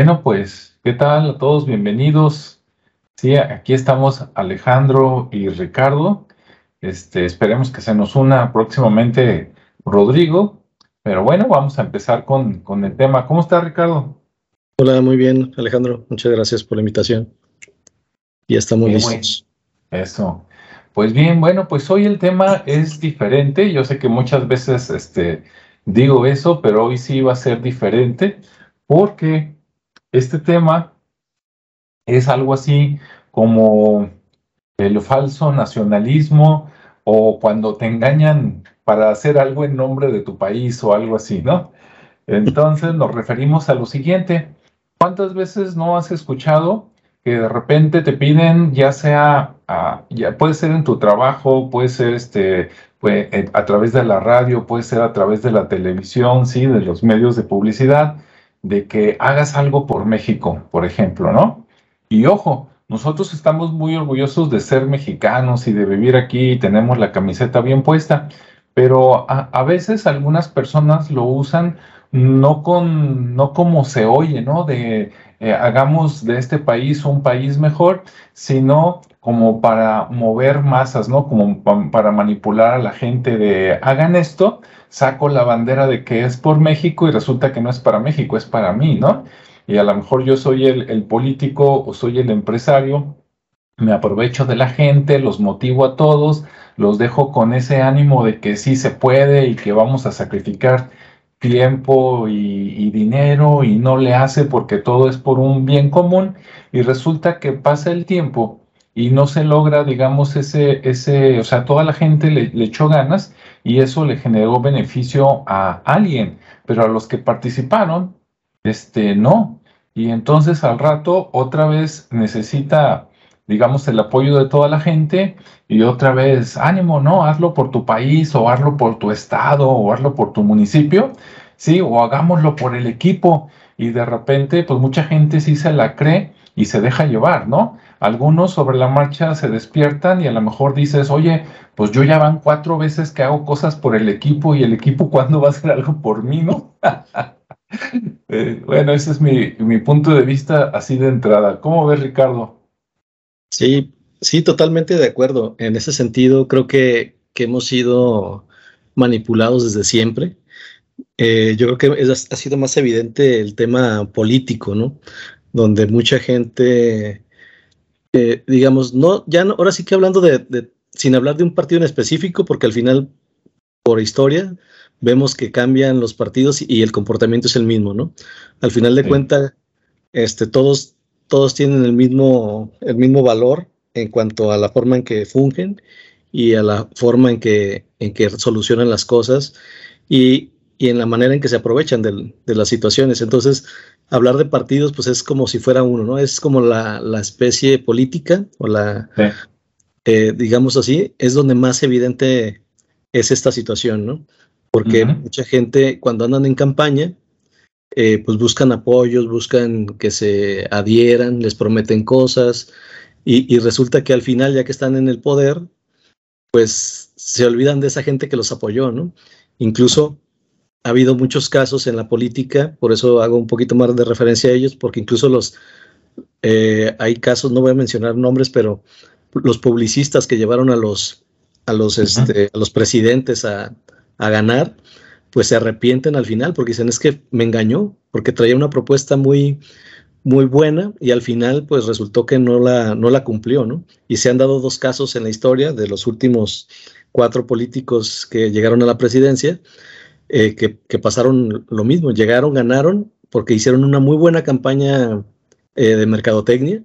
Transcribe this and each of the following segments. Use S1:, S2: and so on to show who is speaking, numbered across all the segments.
S1: Bueno, pues, ¿qué tal a todos? Bienvenidos. Sí, aquí estamos Alejandro y Ricardo. Este, esperemos que se nos una próximamente Rodrigo. Pero bueno, vamos a empezar con, con el tema. ¿Cómo está Ricardo?
S2: Hola, muy bien, Alejandro. Muchas gracias por la invitación. Ya estamos listos.
S1: Eso. Pues bien, bueno, pues hoy el tema es diferente. Yo sé que muchas veces este, digo eso, pero hoy sí va a ser diferente porque este tema es algo así como el falso nacionalismo o cuando te engañan para hacer algo en nombre de tu país o algo así, ¿no? Entonces nos referimos a lo siguiente. ¿Cuántas veces no has escuchado que de repente te piden, ya sea, ya puede ser en tu trabajo, puede ser este, pues, a través de la radio, puede ser a través de la televisión, sí, de los medios de publicidad, de que hagas algo por México, por ejemplo, ¿no? Y ojo, nosotros estamos muy orgullosos de ser mexicanos y de vivir aquí y tenemos la camiseta bien puesta, pero a, veces algunas personas lo usan no con no como se oye, ¿no? De eh, hagamos de este país un país mejor, sino como para mover masas, ¿no? Como para manipular a la gente de hagan esto saco la bandera de que es por México y resulta que no es para México, es para mí, ¿no? Y a lo mejor yo soy el, político o soy el empresario, me aprovecho de la gente, los motivo a todos, los dejo con ese ánimo de que sí se puede y que vamos a sacrificar tiempo y, dinero y no le hace porque todo es por un bien común y resulta que pasa el tiempo y no se logra, digamos, ese, ese, o sea, toda la gente le, le echó ganas y eso le generó beneficio a alguien, pero a los que participaron, este, no. Y entonces al rato otra vez necesita, digamos, el apoyo de toda la gente y otra vez, ánimo, no, hazlo por tu país o hazlo por tu estado o hazlo por tu municipio, sí, o hagámoslo por el equipo. Y de repente, pues mucha gente sí se la cree y se deja llevar, ¿no? Algunos sobre la marcha se despiertan y a lo mejor dices, oye, pues yo ya van cuatro veces que hago cosas por el equipo y el equipo cuándo va a hacer algo por mí, ¿no? Eh, bueno, ese es mi, punto de vista así de entrada. ¿Cómo ves, Ricardo?
S2: Sí, sí, totalmente de acuerdo. En ese sentido, creo que, hemos sido manipulados desde siempre. Eh, yo creo que ha sido más evidente el tema político, ¿no? Donde mucha gente eh, digamos, no, ya no, ahora sí que hablando de, sin hablar de un partido en específico, porque al final, por historia, vemos que cambian los partidos y, el comportamiento es el mismo, ¿no? Al final de cuentas, este, todos, todos tienen el mismo, el mismo valor en cuanto a la forma en que fungen y a la forma en que, en que solucionan las cosas y, y en la manera en que se aprovechan de las situaciones. Entonces, hablar de partidos, pues es como si fuera uno, ¿no? Es como la, especie política o la, eh, digamos así, es donde más evidente es esta situación, ¿no? Porque mucha gente cuando andan en campaña, eh, pues buscan apoyos, buscan que se adhieran, les prometen cosas y, y resulta que al final, ya que están en el poder, pues se olvidan de esa gente que los apoyó, ¿no? Incluso ha habido muchos casos en la política, por eso hago un poquito más de referencia a ellos, porque incluso los eh, hay casos, no voy a mencionar nombres, pero los publicistas que llevaron a los a los, este, a los presidentes a, a, ganar, pues se arrepienten al final porque dicen es que me engañó, porque traía una propuesta muy, muy buena y al final pues resultó que no la, no la cumplió, ¿no? Y se han dado dos casos en la historia de los últimos cuatro políticos que llegaron a la presidencia, eh, que, pasaron lo mismo, llegaron, ganaron, porque hicieron una muy buena campaña eh, de mercadotecnia,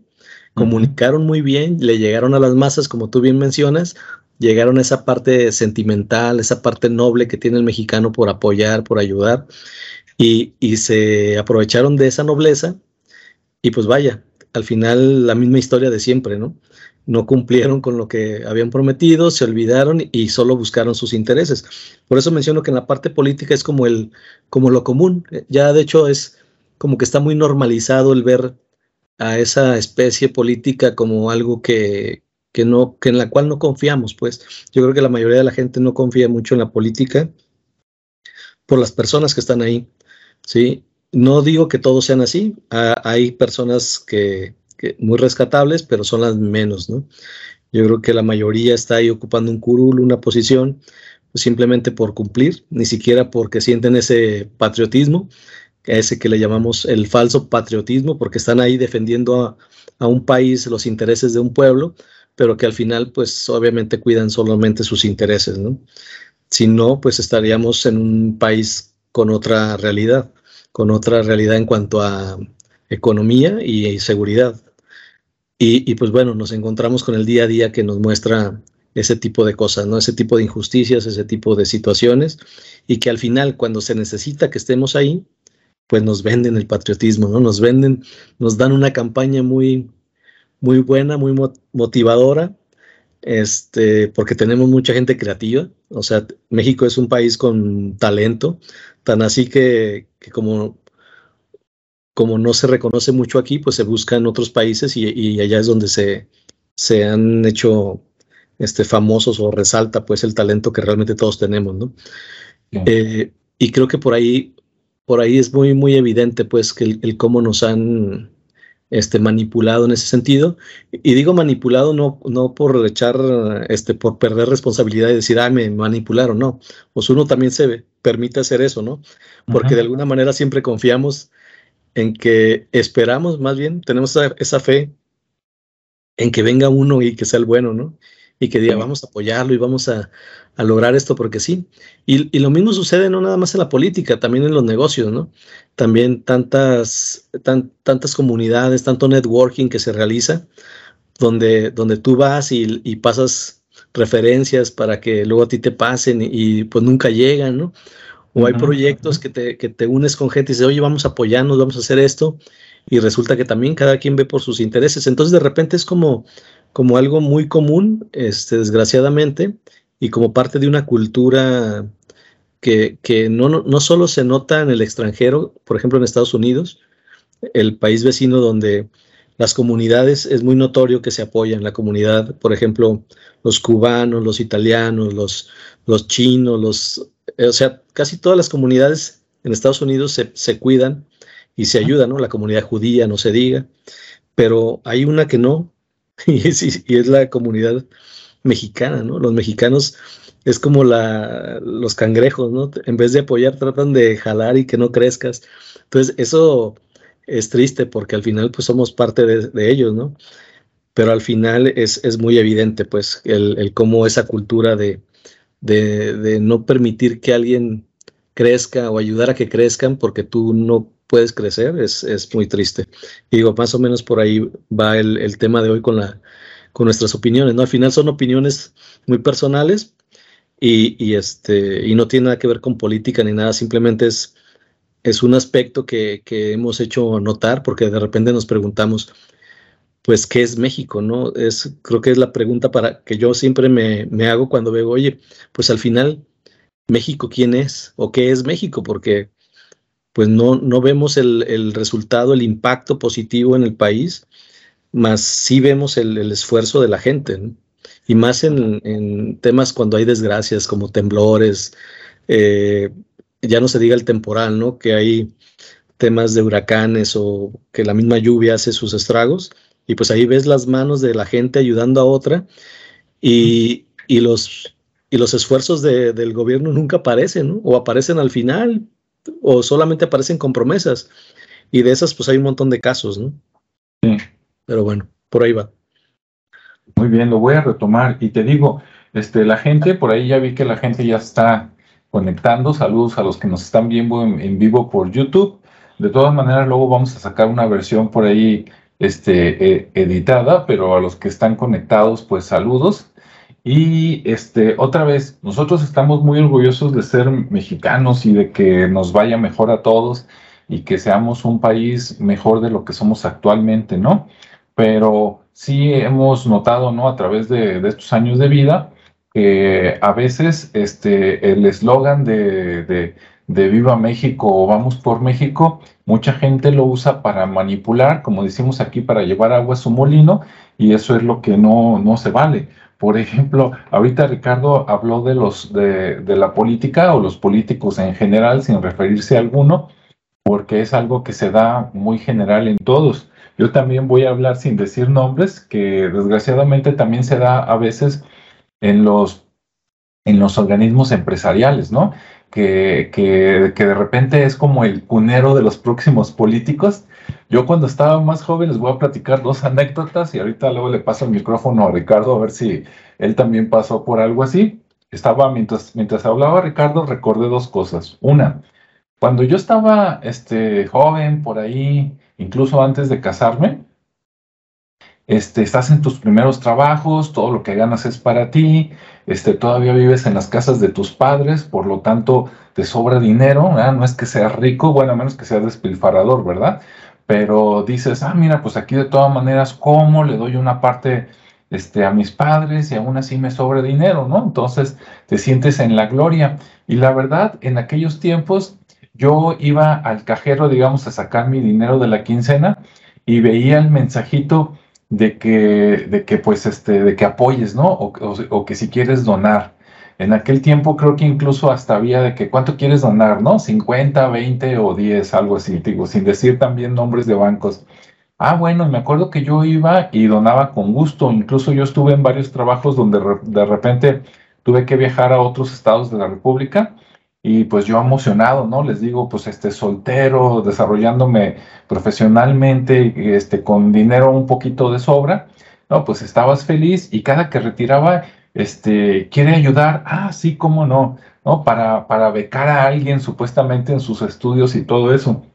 S2: comunicaron muy bien, le llegaron a las masas, como tú bien mencionas, llegaron a esa parte sentimental, esa parte noble que tiene el mexicano por apoyar, por ayudar, y, y se aprovecharon de esa nobleza, y pues vaya, al final la misma historia de siempre, ¿no? No cumplieron con lo que habían prometido, se olvidaron y solo buscaron sus intereses. Por eso menciono que en la parte política es como el como lo común. Ya de hecho es como que está muy normalizado el ver a esa especie política como algo que, que no que en la cual no confiamos, pues. Yo creo que la mayoría de la gente no confía mucho en la política por las personas que están ahí, ¿sí? no digo que todos sean así, hay personas que, muy rescatables, pero son las menos, ¿no? Yo creo que la mayoría está ahí ocupando un curul, una posición, pues simplemente por cumplir, ni siquiera porque sienten ese patriotismo, ese que le llamamos el falso patriotismo, porque están ahí defendiendo a, a un país, los intereses de un pueblo, pero que al final, pues obviamente cuidan solamente sus intereses, ¿no? Si no, pues estaríamos en un país con otra realidad, con otra realidad en cuanto a economía y, seguridad. Y, pues bueno, nos encontramos con el día a día que nos muestra ese tipo de cosas, ¿no? Ese tipo de injusticias, ese tipo de situaciones, y que al final, cuando se necesita que estemos ahí, pues nos venden el patriotismo, ¿no? Nos venden, nos dan una campaña muy, muy buena, muy motivadora, este, porque tenemos mucha gente creativa. O sea, México es un país con talento, tan así que, como, como no se reconoce mucho aquí, pues se busca en otros países y, allá es donde se, se han hecho este, famosos o resalta pues el talento que realmente todos tenemos, ¿no? Eh, y creo que por ahí, por ahí es muy, muy evidente pues que el cómo nos han este, manipulado en ese sentido. Y digo manipulado no, no por echar, este, por perder responsabilidad y decir, ah, me manipularon, no. Pues uno también se permite hacer eso, ¿no? Porque de alguna manera siempre confiamos en que esperamos, más bien, tenemos esa, fe en que venga uno y que sea el bueno, ¿no? Y que diga, vamos a apoyarlo y vamos a, a lograr esto porque sí. Y, lo mismo sucede no nada más en la política, también en los negocios, ¿no? También tantas, tantas comunidades, tanto networking que se realiza, donde, donde tú vas y, pasas referencias para que luego a ti te pasen y, pues nunca llegan, ¿no? O hay proyectos que te, que te unes con gente y dices, oye, vamos a apoyarnos, vamos a hacer esto, y resulta que también cada quien ve por sus intereses. Entonces de repente es como, como algo muy común, este, desgraciadamente, y como parte de una cultura que, no, no, solo se nota en el extranjero, por ejemplo en Estados Unidos, el país vecino donde las comunidades es muy notorio que se apoyan. La comunidad, por ejemplo, los cubanos, los italianos, los, los chinos, los, o sea, casi todas las comunidades en Estados Unidos se, se cuidan y se ayudan, ¿no? La comunidad judía, no se diga, pero hay una que no, y es, y es la comunidad mexicana, ¿no? Los mexicanos es como la, los cangrejos, ¿no? En vez de apoyar, tratan de jalar y que no crezcas. Entonces, eso es triste porque al final, pues somos parte de, ellos, ¿no? Pero al final es, es muy evidente, pues, el, el cómo esa cultura de, de, no permitir que alguien crezca o ayudar a que crezcan porque tú no puedes crecer es, es muy triste. Y digo, más o menos por ahí va el, el tema de hoy con la, con nuestras opiniones, ¿no? Al final son opiniones muy personales y, este, y no tiene nada que ver con política ni nada, simplemente es, es un aspecto que, hemos hecho notar porque de repente nos preguntamos, pues, ¿qué es México? ¿no? Es, creo que es la pregunta para que yo siempre me, me hago cuando veo, oye, pues al final, ¿México quién es? ¿O qué es México? Porque pues no, no vemos el, el resultado, el impacto positivo en el país más sí vemos el, esfuerzo de la gente, y más en, temas cuando hay desgracias como temblores, eh, ya no se diga el temporal, ¿no? Que hay temas de huracanes o que la misma lluvia hace sus estragos, y pues ahí ves las manos de la gente ayudando a otra, y, los, y los esfuerzos del gobierno nunca aparecen, O aparecen al final, o solamente aparecen con promesas, y de esas pues hay un montón de casos, ¿no? Sí. Pero bueno, por ahí va.
S1: Muy bien, lo voy a retomar y te digo, este, la gente, por ahí ya vi que la gente ya está conectando. Saludos a los que nos están viendo en, vivo por YouTube. De todas maneras, luego vamos a sacar una versión por ahí este, e, editada, pero a los que están conectados, pues saludos. Y este, otra vez, nosotros estamos muy orgullosos de ser mexicanos y de que nos vaya mejor a todos y que seamos un país mejor de lo que somos actualmente, ¿no? pero sí hemos notado, ¿no? A través de, estos años de vida, que a veces este, el eslogan de, de, Viva México o Vamos por México, mucha gente lo usa para manipular, como decimos aquí, para llevar agua a su molino, y eso es lo que no, no se vale. Por ejemplo, ahorita Ricardo habló de los de, la política o los políticos en general, sin referirse a alguno, porque es algo que se da muy general en todos. Yo también voy a hablar sin decir nombres, que desgraciadamente también se da a veces en los, en los organismos empresariales, ¿no? Que, que, de repente es como el cunero de los próximos políticos. Yo cuando estaba más joven les voy a platicar dos anécdotas y ahorita luego le paso el micrófono a Ricardo a ver si él también pasó por algo así. Estaba, mientras, mientras hablaba Ricardo, recordé dos cosas. Una, cuando yo estaba este, joven, por ahí, incluso antes de casarme, este, estás en tus primeros trabajos, todo lo que ganas es para ti, este, todavía vives en las casas de tus padres, por lo tanto te sobra dinero, no es que seas rico, bueno, a menos que seas despilfarador, ¿verdad? Pero dices, ah, mira, pues aquí de todas maneras, ¿cómo le doy una parte este, a mis padres y aún así me sobra dinero, ¿no? Entonces te sientes en la gloria. Y la verdad, en aquellos tiempos yo iba al cajero, digamos, a sacar mi dinero de la quincena y veía el mensajito de que, de que pues, este, de que apoyes, ¿no? O, que si quieres donar. En aquel tiempo creo que incluso hasta había de que cuánto quieres donar, ¿no? 50, 20 o 10, algo así, digo, sin decir también nombres de bancos. Ah, bueno, me acuerdo que yo iba y donaba con gusto. Incluso yo estuve en varios trabajos donde de repente tuve que viajar a otros estados de la República y pues yo emocionado, ¿no? Les digo, pues este soltero, desarrollándome profesionalmente, este, con dinero un poquito de sobra, ¿no? Pues estabas feliz y cada que retiraba, este, quiere ayudar, ah, sí, cómo no, ¿no? Para, para becar a alguien supuestamente en sus estudios y todo eso.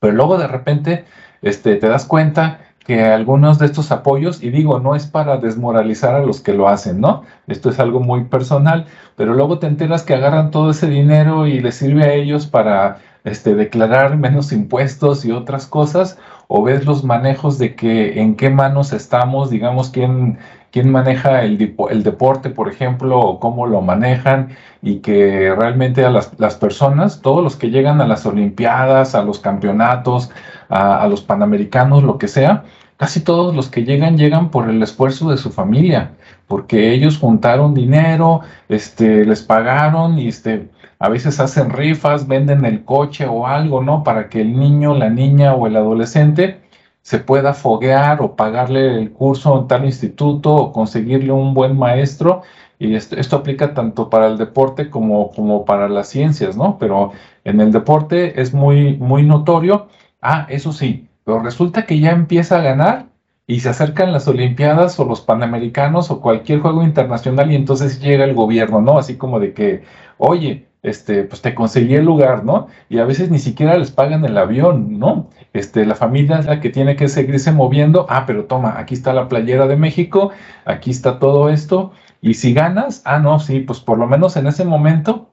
S1: Pero luego de repente, este, te das cuenta que algunos de estos apoyos, y digo, no es para desmoralizar a los que lo hacen, ¿no? Esto es algo muy personal, pero luego te enteras que agarran todo ese dinero y les sirve a ellos para este, declarar menos impuestos y otras cosas, o ves los manejos de que en qué manos estamos, digamos, quién, quién maneja el, deporte, por ejemplo, o cómo lo manejan, y que realmente a las, personas, todos los que llegan a las Olimpiadas, a los campeonatos, a, los panamericanos, lo que sea, casi todos los que llegan llegan por el esfuerzo de su familia, porque ellos juntaron dinero, este, les pagaron y este, a veces hacen rifas, venden el coche o algo, ¿no? Para que el niño, la niña o el adolescente se pueda foguear o pagarle el curso en tal instituto o conseguirle un buen maestro. Y esto, esto aplica tanto para el deporte como, como para las ciencias, ¿no? Pero en el deporte es muy, muy notorio Ah, eso sí, pero resulta que ya empieza a ganar y se acercan las Olimpiadas o los Panamericanos o cualquier juego internacional y entonces llega el gobierno, ¿no? Así como de que, oye, este, pues te conseguí el lugar, ¿no? Y a veces ni siquiera les pagan el avión, ¿no? Este, la familia es la que tiene que seguirse moviendo. Ah, pero toma, aquí está la playera de México, aquí está todo esto. Y si ganas, ah, no, sí, pues por lo menos en ese momento,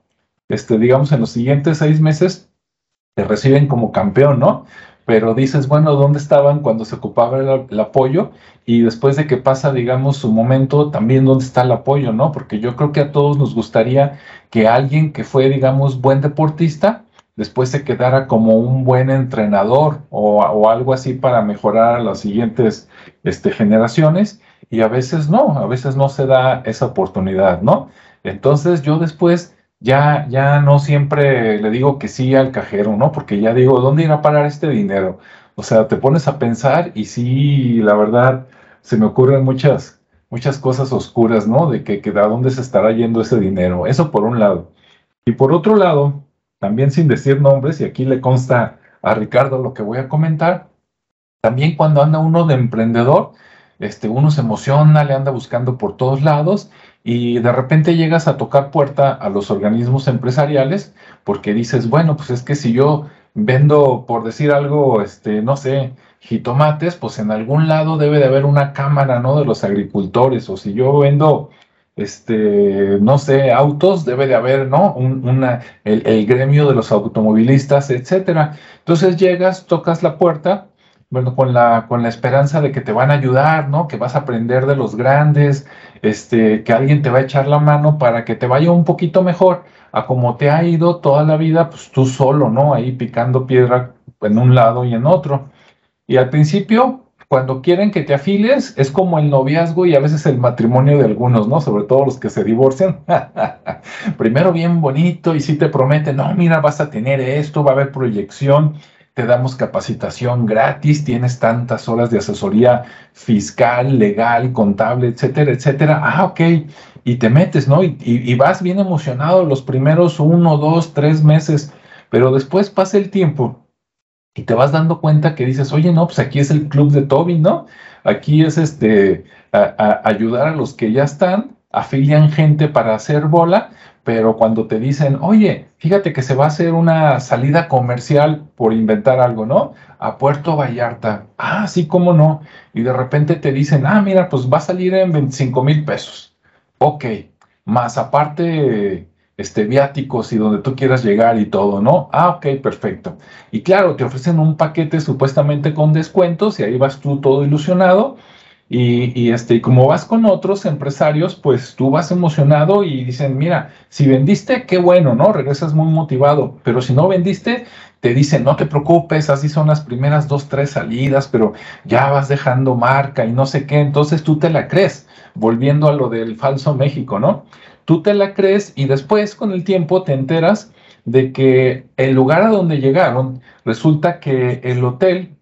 S1: este, digamos, en los siguientes seis meses, te reciben como campeón, ¿no? Pero dices, bueno, ¿dónde estaban cuando se ocupaba el, apoyo? Y después de que pasa, digamos, su momento, también dónde está el apoyo, ¿no? Porque yo creo que a todos nos gustaría que alguien que fue, digamos, buen deportista, después se quedara como un buen entrenador o, algo así para mejorar a las siguientes este, generaciones. Y a veces no, a veces no se da esa oportunidad, ¿no? Entonces yo después ya, ya no siempre le digo que sí al cajero, ¿no? Porque ya digo, ¿dónde irá a parar este dinero? O sea, te pones a pensar y sí, la verdad, se me ocurren muchas, muchas cosas oscuras, ¿no? De que, que dónde se estará yendo ese dinero. Eso por un lado. Y por otro lado, también sin decir nombres, y aquí le consta a Ricardo lo que voy a comentar, también cuando anda uno de emprendedor, este, uno se emociona, le anda buscando por todos lados y de repente llegas a tocar puerta a los organismos empresariales porque dices, bueno, pues es que si yo vendo, por decir algo, este, no sé, jitomates, pues en algún lado debe de haber una cámara, ¿no? De los agricultores, o si yo vendo, este, no sé, autos, debe de haber, ¿no? una, el, el gremio de los automovilistas, etcétera. Entonces llegas, tocas la puerta bueno, con la, con la esperanza de que te van a ayudar, ¿no? Que vas a aprender de los grandes, este, que alguien te va a echar la mano para que te vaya un poquito mejor a como te ha ido toda la vida, pues tú solo, ¿no? Ahí picando piedra en un lado y en otro. Y al principio, cuando quieren que te afiles, es como el noviazgo y a veces el matrimonio de algunos, ¿no? Sobre todo los que se divorcian. Primero bien bonito y si te prometen, no, mira, vas a tener esto, va a haber proyección, te damos capacitación gratis, tienes tantas horas de asesoría fiscal, legal, contable, etcétera, etcétera. Ah, ok. Y te metes, ¿no? Y, vas bien emocionado los primeros uno, dos, tres meses, pero después pasa el tiempo y te vas dando cuenta que dices, oye, no, pues aquí es el club de Toby, ¿no? Aquí es este, ayudar a los que ya están, afilian gente para hacer bola, pero cuando te dicen, oye, fíjate que se va a hacer una salida comercial por inventar algo, ¿no? A Puerto Vallarta. Ah, sí, cómo no. Y de repente te dicen, ah, mira, pues va a salir en 25 mil pesos. Ok, más aparte este, viáticos y donde tú quieras llegar y todo, ¿no? Ah, ok, perfecto. Y claro, te ofrecen un paquete supuestamente con descuentos y ahí vas tú todo ilusionado. Y, este, y como vas con otros empresarios, pues tú vas emocionado y dicen, mira, si vendiste, qué bueno, ¿no? Regresas muy motivado, pero si no vendiste, te dicen, no te preocupes, así son las primeras dos, tres salidas, pero ya vas dejando marca y no sé qué, entonces tú te la crees, volviendo a lo del falso México, ¿no? tú te la crees y después con el tiempo te enteras de que el lugar a donde llegaron resulta que el hotel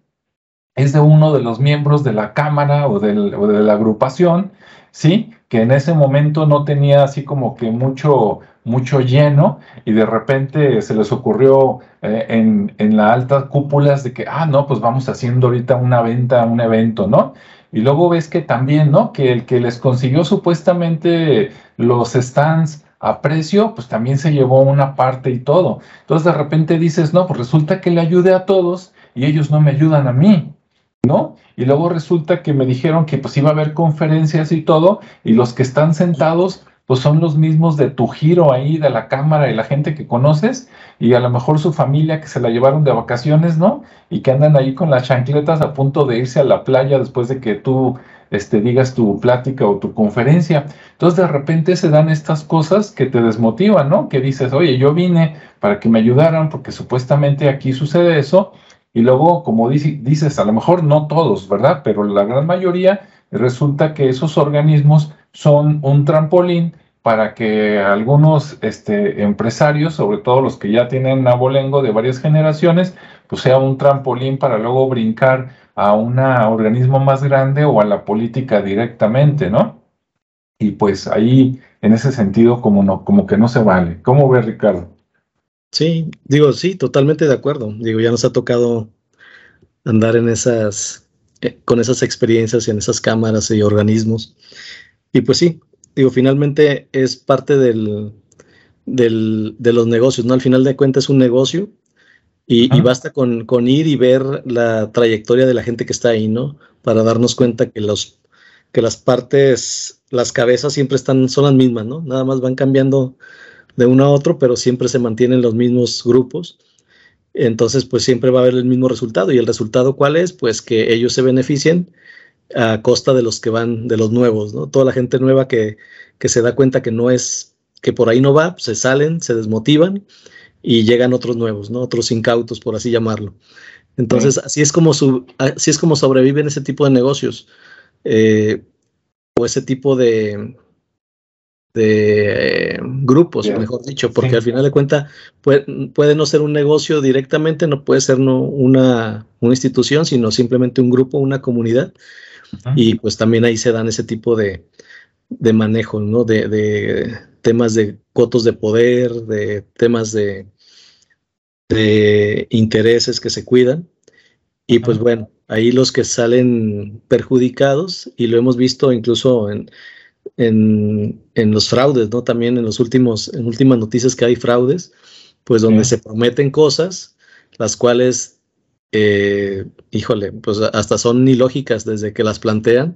S1: es de uno de los miembros de la cámara o, de la agrupación, ¿sí? Que en ese momento no tenía así como que mucho, mucho lleno y de repente se les ocurrió eh, en, la alta cúpulas de que, ah, no, pues vamos haciendo ahorita una venta, un evento, ¿no? Y luego ves que también, ¿no? Que el que les consiguió supuestamente los stands a precio, pues también se llevó una parte y todo. Entonces de repente dices, no, pues resulta que le ayude a todos y ellos no me ayudan a mí, ¿no? Y luego resulta que me dijeron que pues iba a haber conferencias y todo, y los que están sentados pues son los mismos de tu giro ahí, de la cámara y la gente que conoces, y a lo mejor su familia que se la llevaron de vacaciones, ¿no? Y que andan ahí con las chancletas a punto de irse a la playa después de que tú este, digas tu plática o tu conferencia. Entonces de repente se dan estas cosas que te desmotivan, ¿no? Que dices, oye, yo vine para que me ayudaran porque supuestamente aquí sucede eso, y luego, como dices, a lo mejor no todos, ¿verdad? Pero la gran mayoría resulta que esos organismos son un trampolín para que algunos este, empresarios, sobre todo los que ya tienen abolengo de varias generaciones, pues sea un trampolín para luego brincar a un organismo más grande o a la política directamente, ¿no? Y pues ahí, en ese sentido, como, no, como que no se vale. ¿Cómo ve Ricardo?
S2: Sí, digo, sí, totalmente de acuerdo. Digo, ya nos ha tocado andar en esas, eh, con esas experiencias y en esas cámaras y organismos. Y pues sí, digo, finalmente es parte del, del, de los negocios, ¿no? Al final de cuentas es un negocio y, basta con, con, ir y ver la trayectoria de la gente que está ahí, ¿no? Para darnos cuenta que, los, que las partes, las cabezas siempre están, son las mismas, ¿no? Nada más van cambiando de uno a otro, pero siempre se mantienen los mismos grupos. Entonces, pues siempre va a haber el mismo resultado. ¿Y el resultado cuál es? Pues que ellos se beneficien a costa de los que van, de los nuevos, ¿no? Toda la gente nueva que, que se da cuenta que no es, que por ahí no va, se salen, se desmotivan y llegan otros nuevos, ¿no? Otros incautos, por así llamarlo. Entonces, así, es como su, así es como sobreviven ese tipo de negocios eh, o ese tipo de, de grupos, mejor dicho, porque al final de cuentas puede, puede, no ser un negocio directamente, no puede ser no una, una institución, sino simplemente un grupo, una comunidad. Y pues también ahí se dan ese tipo de, de manejo, ¿no? De, temas de cotos de poder, de temas de, de intereses que se cuidan. Y pues bueno, ahí los que salen perjudicados, y lo hemos visto incluso en, en, los fraudes, ¿no? También en los últimos, en últimas noticias que hay fraudes, pues donde se prometen cosas, las cuales eh, híjole, pues hasta son ilógicas desde que las plantean,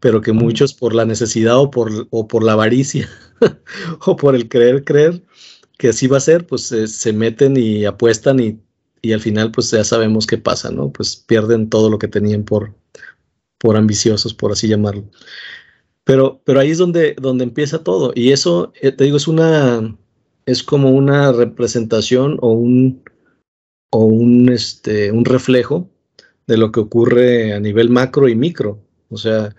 S2: pero que muchos por la necesidad o por, o por la avaricia o por el creer, creer que así va a ser, pues se meten y apuestan y, y, al final pues ya sabemos qué pasa, ¿no? Pues pierden todo lo que tenían por, por ambiciosos, por así llamarlo. Pero, pero ahí es donde, donde empieza todo y eso, eh, te digo, es una, es como una representación o un, o un, este, un reflejo de lo que ocurre a nivel macro y micro. O sea,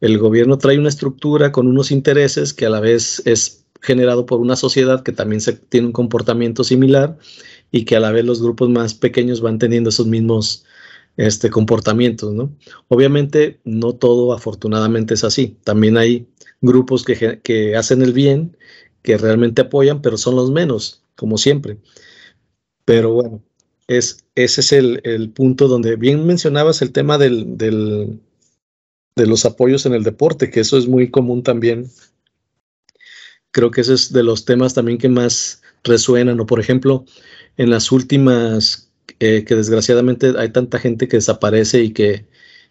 S2: el gobierno trae una estructura con unos intereses que a la vez es generado por una sociedad que también se, tiene un comportamiento similar y que a la vez los grupos más pequeños van teniendo esos mismos este, comportamientos, ¿no? Obviamente no todo afortunadamente es así. También hay grupos que, que hacen el bien, que realmente apoyan, pero son los menos, como siempre. Pero bueno, es, ese es el, punto donde bien mencionabas el tema del, del, de los apoyos en el deporte, que eso es muy común también. Creo que ese es de los temas también que más resuenan, o por ejemplo, en las últimas, eh, que desgraciadamente hay tanta gente que desaparece y que,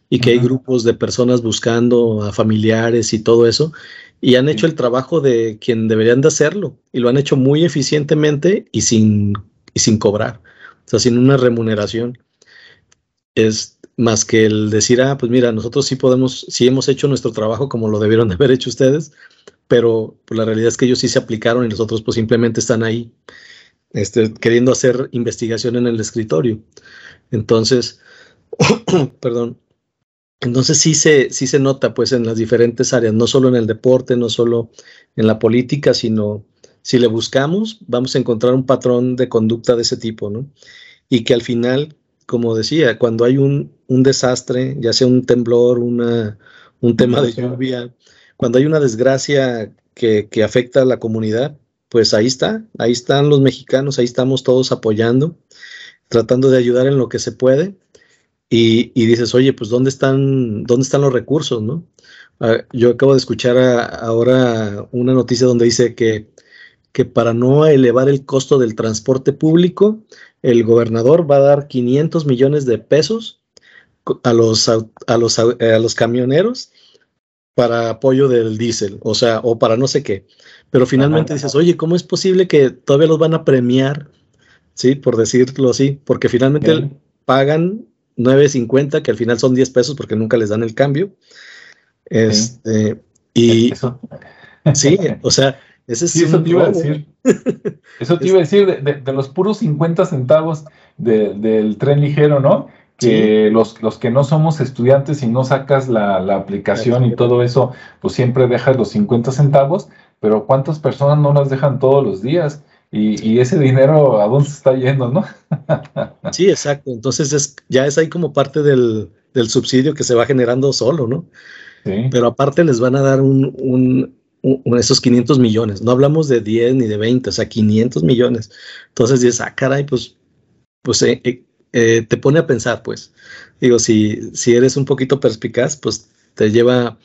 S2: y que hay grupos de personas buscando a familiares y todo eso, y han hecho el trabajo de quien deberían de hacerlo, y lo han hecho muy eficientemente y sin, y sin cobrar, o sea, sin una remuneración. Es más que el decir, ah, pues mira, nosotros sí podemos, sí hemos hecho nuestro trabajo como lo debieron de haber hecho ustedes, pero pues, la realidad es que ellos sí se aplicaron y nosotros pues simplemente están ahí este, queriendo hacer investigación en el escritorio. Entonces, perdón, entonces sí se, sí se nota pues en las diferentes áreas, no solo en el deporte, no solo en la política, sino si le buscamos, vamos a encontrar un patrón de conducta de ese tipo, ¿no? Y que al final, como decía, cuando hay un, un desastre, ya sea un temblor, una, un tema de lluvia, cuando hay una desgracia que, que afecta a la comunidad, pues ahí está, ahí están los mexicanos, ahí estamos todos apoyando, tratando de ayudar en lo que se puede. Y, dices, oye, pues ¿dónde están, dónde están los recursos? ¿no? Ah, yo acabo de escuchar ahora una noticia donde dice que, que para no elevar el costo del transporte público, el gobernador va a dar 500 millones de pesos a los, a los, a los camioneros para apoyo del diésel, o sea, o para no sé qué. Pero finalmente dices, oye, ¿cómo es posible que todavía los van a premiar? Sí, por decirlo así, porque finalmente pagan 9.50, que al final son 10 pesos porque nunca les dan el cambio. Este, y sí, o sea, ese es
S1: eso te iba a decir. Eso te iba a decir de, los puros 50 centavos del tren ligero, ¿no? Que los, los que no somos estudiantes y no sacas la, aplicación y todo eso, pues siempre dejas los 50 centavos, pero ¿cuántas personas no las dejan todos los días? Y, ese dinero, ¿a dónde se está yendo, no?
S2: sí, exacto. Entonces es, ya es ahí como parte del, subsidio que se va generando solo, ¿no? Sí. Pero aparte les van a dar un, un, esos 500 millones. No hablamos de 10 ni de 20, o sea, 500 millones. Entonces dices, ah, caray, pues, pues eh, eh, eh, te pone a pensar, pues. Digo, si, si eres un poquito perspicaz, pues te lleva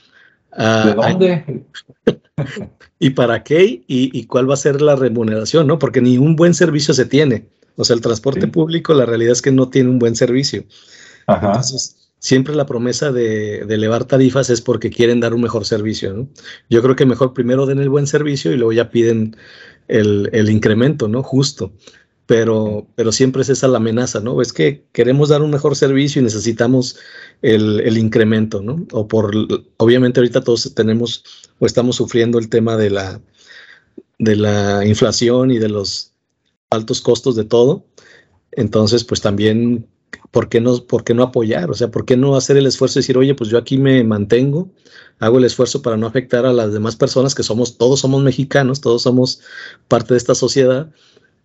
S1: a... ¿De dónde?
S2: ¿Y para qué? Y, cuál va a ser la remuneración? ¿no? Porque ni un buen servicio se tiene. O sea, el transporte público, la realidad es que no tiene un buen servicio. Entonces, siempre la promesa de, elevar tarifas es porque quieren dar un mejor servicio, ¿no? Yo creo que mejor primero den el buen servicio y luego ya piden el, el incremento, ¿no? Justo pero, pero siempre es esa la amenaza, ¿no? Es que queremos dar un mejor servicio y necesitamos el, incremento, ¿no? O por, obviamente ahorita todos tenemos o estamos sufriendo el tema de la, de la inflación y de los altos costos de todo. Entonces, pues también, ¿por qué no, por qué no apoyar? O sea, ¿por qué no hacer el esfuerzo de decir, oye, pues yo aquí me mantengo, hago el esfuerzo para no afectar a las demás personas que somos, todos somos mexicanos, todos somos parte de esta sociedad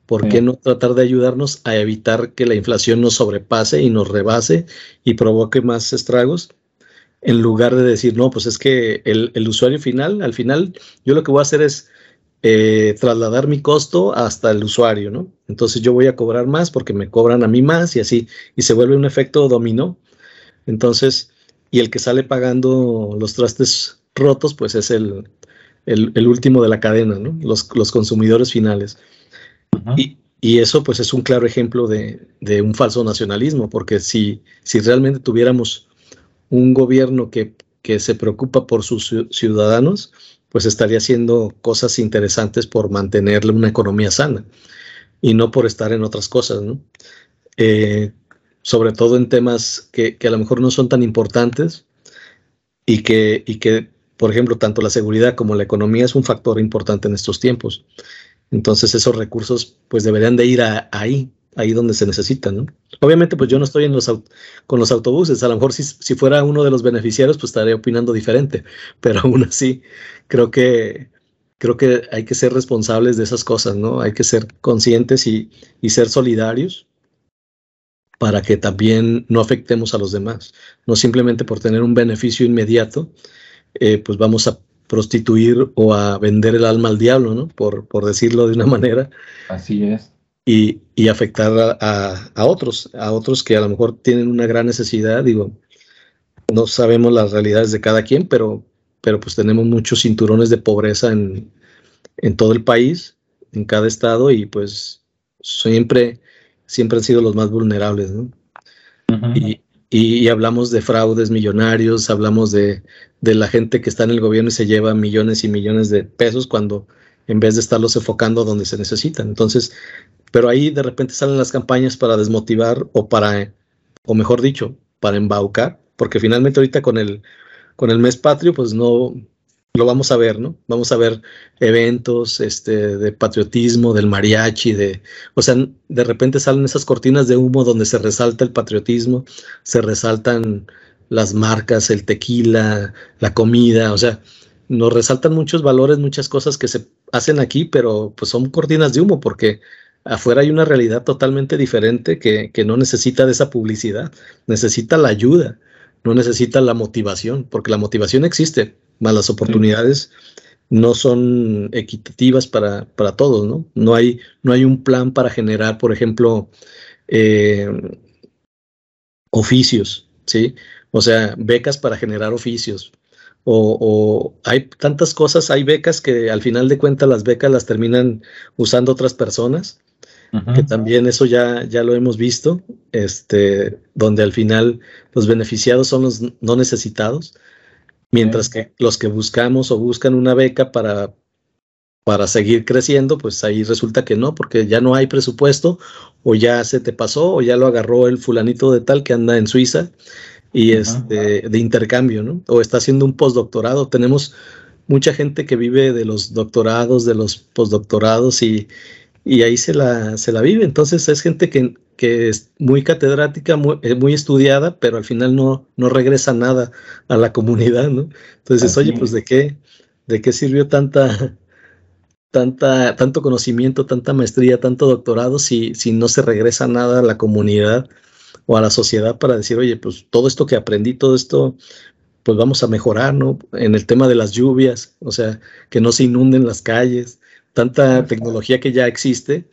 S2: ¿Por qué no tratar de ayudarnos a evitar que la inflación nos sobrepase y nos rebase y provoque más estragos? En lugar de decir, no, pues es que el, usuario final, al final, yo lo que voy a hacer es eh, trasladar mi costo hasta el usuario, ¿no? Entonces yo voy a cobrar más porque me cobran a mí más y así, y se vuelve un efecto dominó. Entonces, y el que sale pagando los trastes rotos, pues es el, último de la cadena, ¿no? Los, los consumidores finales y, eso pues es un claro ejemplo de, un falso nacionalismo, porque si, realmente tuviéramos un gobierno que, se preocupa por sus ciudadanos, pues estaría haciendo cosas interesantes por mantenerle una economía sana y no por estar en otras cosas, ¿no? Eh, sobre todo en temas que, a lo mejor no son tan importantes y que, y que, por ejemplo, tanto la seguridad como la economía es un factor importante en estos tiempos. Entonces esos recursos pues deberían de ir ahí, ahí donde se necesitan, ¿no? Obviamente, pues yo no estoy en los con los autobuses, a lo mejor si, si fuera uno de los beneficiarios, pues estaría opinando diferente, pero aún así creo que creo que hay que ser responsables de esas cosas, ¿no? Hay que ser conscientes y, y ser solidarios para que también no afectemos a los demás, no simplemente por tener un beneficio inmediato, eh, pues vamos a prostituir o a vender el alma al diablo, ¿no? Por, por decirlo de una manera.
S1: Así es.
S2: Y, y afectar a, a, otros, a otros que a lo mejor tienen una gran necesidad, digo, no sabemos las realidades de cada quien, pero, pero pues tenemos muchos cinturones de pobreza en, en todo el país, en cada estado, y pues siempre, siempre han sido los más vulnerables, ¿no? y, y, hablamos de fraudes millonarios, hablamos de, de, la gente que está en el gobierno y se lleva millones y millones de pesos cuando en vez de estarlos enfocando donde se necesitan. Entonces, pero ahí de repente salen las campañas para desmotivar o para, o mejor dicho, para embaucar, porque finalmente ahorita con el, con el mes patrio, pues no, lo vamos a ver, ¿no? Vamos a ver eventos este, de patriotismo, del mariachi, de, o sea, de repente salen esas cortinas de humo donde se resalta el patriotismo, se resaltan las marcas, el tequila, la comida, o sea, nos resaltan muchos valores, muchas cosas que se hacen aquí, pero pues son cortinas de humo porque afuera hay una realidad totalmente diferente que, que no necesita de esa publicidad, necesita la ayuda, no necesita la motivación, porque la motivación existe, más las oportunidades no son equitativas para, para, todos, ¿no? No hay, no hay un plan para generar, por ejemplo, eh, oficios, ¿sí? O sea, becas para generar oficios. O, o, hay tantas cosas, hay becas que al final de cuentas las becas las terminan usando otras personas, que también eso ya, ya lo hemos visto, este, donde al final los beneficiados son los no necesitados. Mientras que los que buscamos o buscan una beca para, para seguir creciendo, pues ahí resulta que no, porque ya no hay presupuesto o ya se te pasó o ya lo agarró el fulanito de tal que anda en Suiza y es de, intercambio, ¿no? O está haciendo un postdoctorado. Tenemos mucha gente que vive de los doctorados, de los postdoctorados y, y ahí se la, se la vive. Entonces es gente que, que es muy catedrática, muy, eh, muy, estudiada, pero al final no, no regresa nada a la comunidad, ¿no? Entonces, oye, pues de qué, de qué sirvió tanta, tanta, tanto conocimiento, tanta maestría, tanto doctorado, si, si no se regresa nada a la comunidad o a la sociedad para decir, oye, pues todo esto que aprendí, todo esto, pues vamos a mejorar, ¿no? En el tema de las lluvias, o sea, que no se inunden las calles, tanta tecnología que ya existe,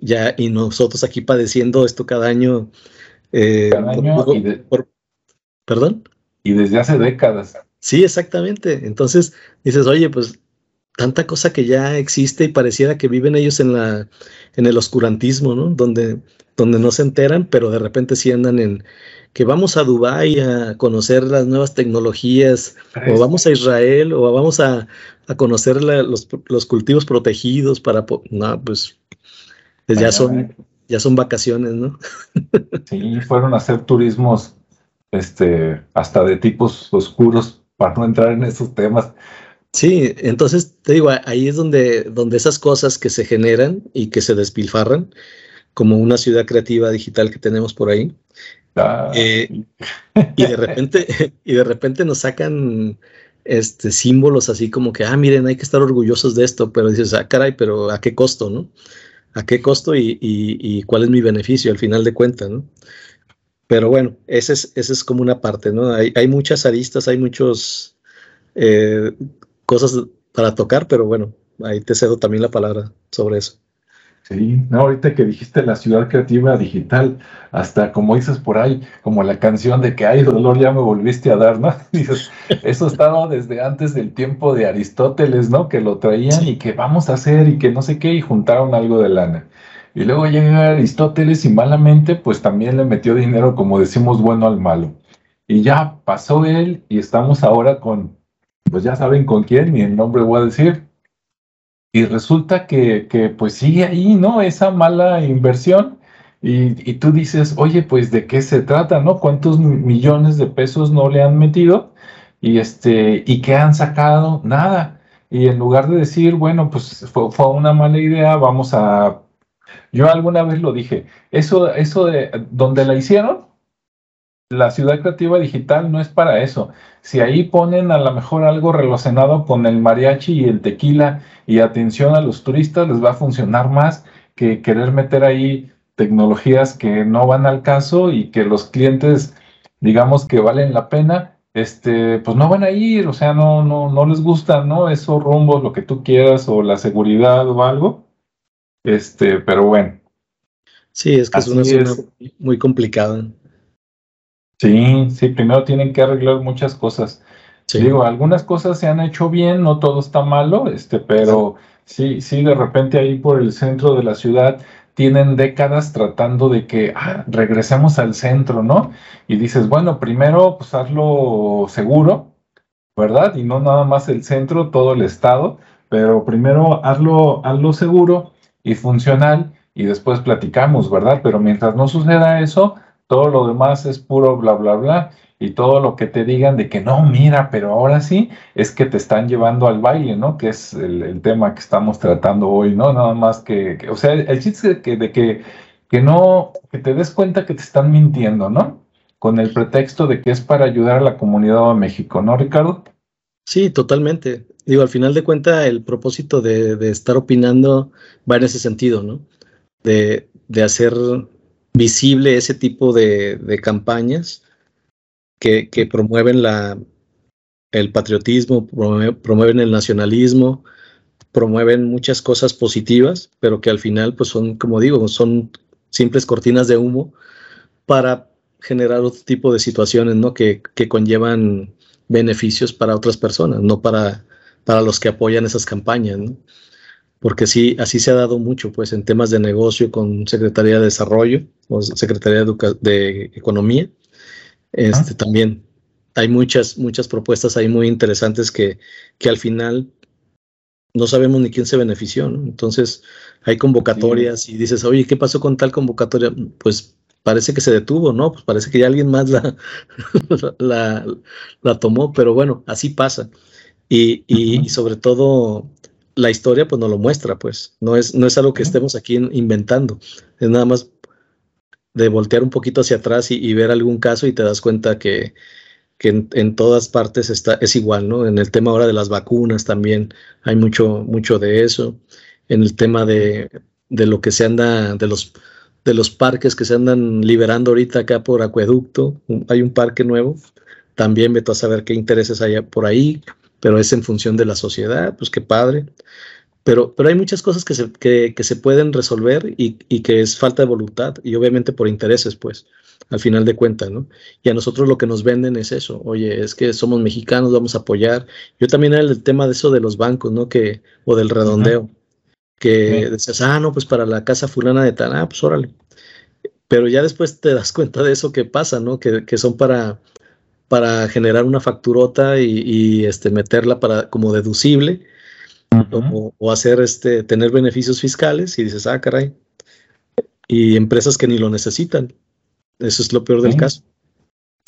S2: ya y nosotros aquí padeciendo esto cada año.
S1: Eh,
S2: ¿Perdón?
S1: Y desde hace décadas.
S2: Sí, exactamente. Entonces dices, oye, pues tanta cosa que ya existe y pareciera que viven ellos en la en el oscurantismo, ¿no? Donde donde no se enteran, pero de repente sí andan en que vamos a Dubái a conocer las nuevas tecnologías, o vamos a Israel, o vamos a, a conocer los, los, cultivos protegidos para... No, pues pues ya son, ya son vacaciones, ¿no?
S1: sí, fueron a hacer turismos este, hasta de tipos oscuros para no entrar en esos temas.
S2: Sí, entonces te digo, ahí es donde, donde esas cosas que se generan y que se despilfarran, como una ciudad creativa digital que tenemos por ahí, ah. eh, y de repente, y de repente nos sacan este símbolos así como que, ah, miren, hay que estar orgullosos de esto, pero dices, ah, caray, pero ¿a qué costo, no? A qué costo y, cuál es mi beneficio al final de cuentas, ¿no? Pero bueno, esa es, ese es como una parte, ¿no? Hay, hay muchas aristas, hay muchas eh, cosas para tocar, pero bueno, ahí te cedo también la palabra sobre eso.
S1: Sí, no, ahorita que dijiste la ciudad creativa digital, hasta como dices por ahí, como la canción de que hay dolor ya me volviste a dar, ¿no? Dices, eso estaba desde antes del tiempo de Aristóteles, ¿no? Que lo traían y que vamos a hacer y que no sé qué, y juntaron algo de lana. Y luego llega Aristóteles y malamente, pues también le metió dinero, como decimos, bueno al malo. Y ya pasó él y estamos ahora con, pues ya saben con quién, ni el nombre voy a decir, y resulta que, que, pues sigue ahí, ¿no? Esa mala inversión. Y, y, tú dices, oye, pues de qué se trata, ¿no? ¿Cuántos millones de pesos no le han metido? Y, este, ¿y qué han sacado? Nada. Y en lugar de decir, bueno, pues fue, fue una mala idea, vamos a Yo alguna vez lo dije, eso, eso de donde la hicieron, la ciudad creativa digital no es para eso. Si ahí ponen a lo mejor algo relacionado con el mariachi y el tequila y atención a los turistas, les va a funcionar más que querer meter ahí tecnologías que no van al caso y que los clientes, digamos que valen la pena, este, pues no van a ir, o sea, no, no, no les gusta, ¿no? Esos rumbos, lo que tú quieras, o la seguridad o algo. Este, pero bueno.
S2: Sí, es que es una zona muy complicada.
S1: Sí, sí, primero tienen que arreglar muchas cosas. Digo, algunas cosas se han hecho bien, no todo está malo, este, pero sí, sí, de repente ahí por el centro de la ciudad tienen décadas tratando de que ah, regresemos al centro, ¿no? Y dices, bueno, primero pues hazlo seguro, ¿verdad? Y no nada más el centro, todo el estado, pero primero hazlo, hazlo seguro y funcional y después platicamos, ¿verdad? Pero mientras no suceda eso, todo lo demás es puro bla, bla, bla. Y todo lo que te digan de que no, mira, pero ahora sí, es que te están llevando al baile, ¿no? Que es el, tema que estamos tratando hoy, ¿no? Nada más que, o sea, el, chiste de que, de que, que no, que te des cuenta que te están mintiendo, ¿no? Con el pretexto de que es para ayudar a la comunidad de México, ¿no, Ricardo?
S2: Sí, totalmente. Digo, al final de cuentas, el propósito de, de, estar opinando va en ese sentido, ¿no? De, de hacer visible ese tipo de, campañas que, promueven la, el patriotismo, promueven el nacionalismo, promueven muchas cosas positivas, pero que al final pues son, como digo, son simples cortinas de humo para generar otro tipo de situaciones, ¿no? Que, que conllevan beneficios para otras personas, no para, para los que apoyan esas campañas, ¿no? Porque sí, así se ha dado mucho, pues, en temas de negocio con Secretaría de Desarrollo o Secretaría de, Economía. Este, También hay muchas, muchas propuestas ahí muy interesantes que, que al final no sabemos ni quién se benefició, ¿no? Entonces, hay convocatorias y dices, oye, ¿qué pasó con tal convocatoria? Pues parece que se detuvo, ¿no? Pues parece que ya alguien más la, la, la tomó, pero bueno, así pasa. Y, y, y sobre todo, la historia pues nos lo muestra, pues. No es, no es algo que estemos aquí inventando, es nada más de voltear un poquito hacia atrás y, ver algún caso y te das cuenta que, en, todas partes está, es igual, ¿no? En el tema ahora de las vacunas también hay mucho, mucho de eso, en el tema de, de lo que se anda, de los, de los parques que se andan liberando ahorita acá por acueducto, hay un parque nuevo, también vete a saber qué intereses hay por ahí, pero es en función de la sociedad, pues qué padre. Pero, pero hay muchas cosas que se, que, que se pueden resolver y, y, que es falta de voluntad y obviamente por intereses, pues, al final de cuentas, ¿no? Y a nosotros lo que nos venden es eso, oye, es que somos mexicanos, vamos a apoyar. Yo también era el tema de eso de los bancos, ¿no? Que, o del redondeo, que decías, ah, no, pues para la casa fulana de tal, ah, pues órale. Pero ya después te das cuenta de eso que pasa, ¿no? Que, que son para para generar una facturota y, este, meterla para, como deducible o, hacer este, tener beneficios fiscales y dices, ah, caray. Y empresas que ni lo necesitan. Eso es lo peor del caso.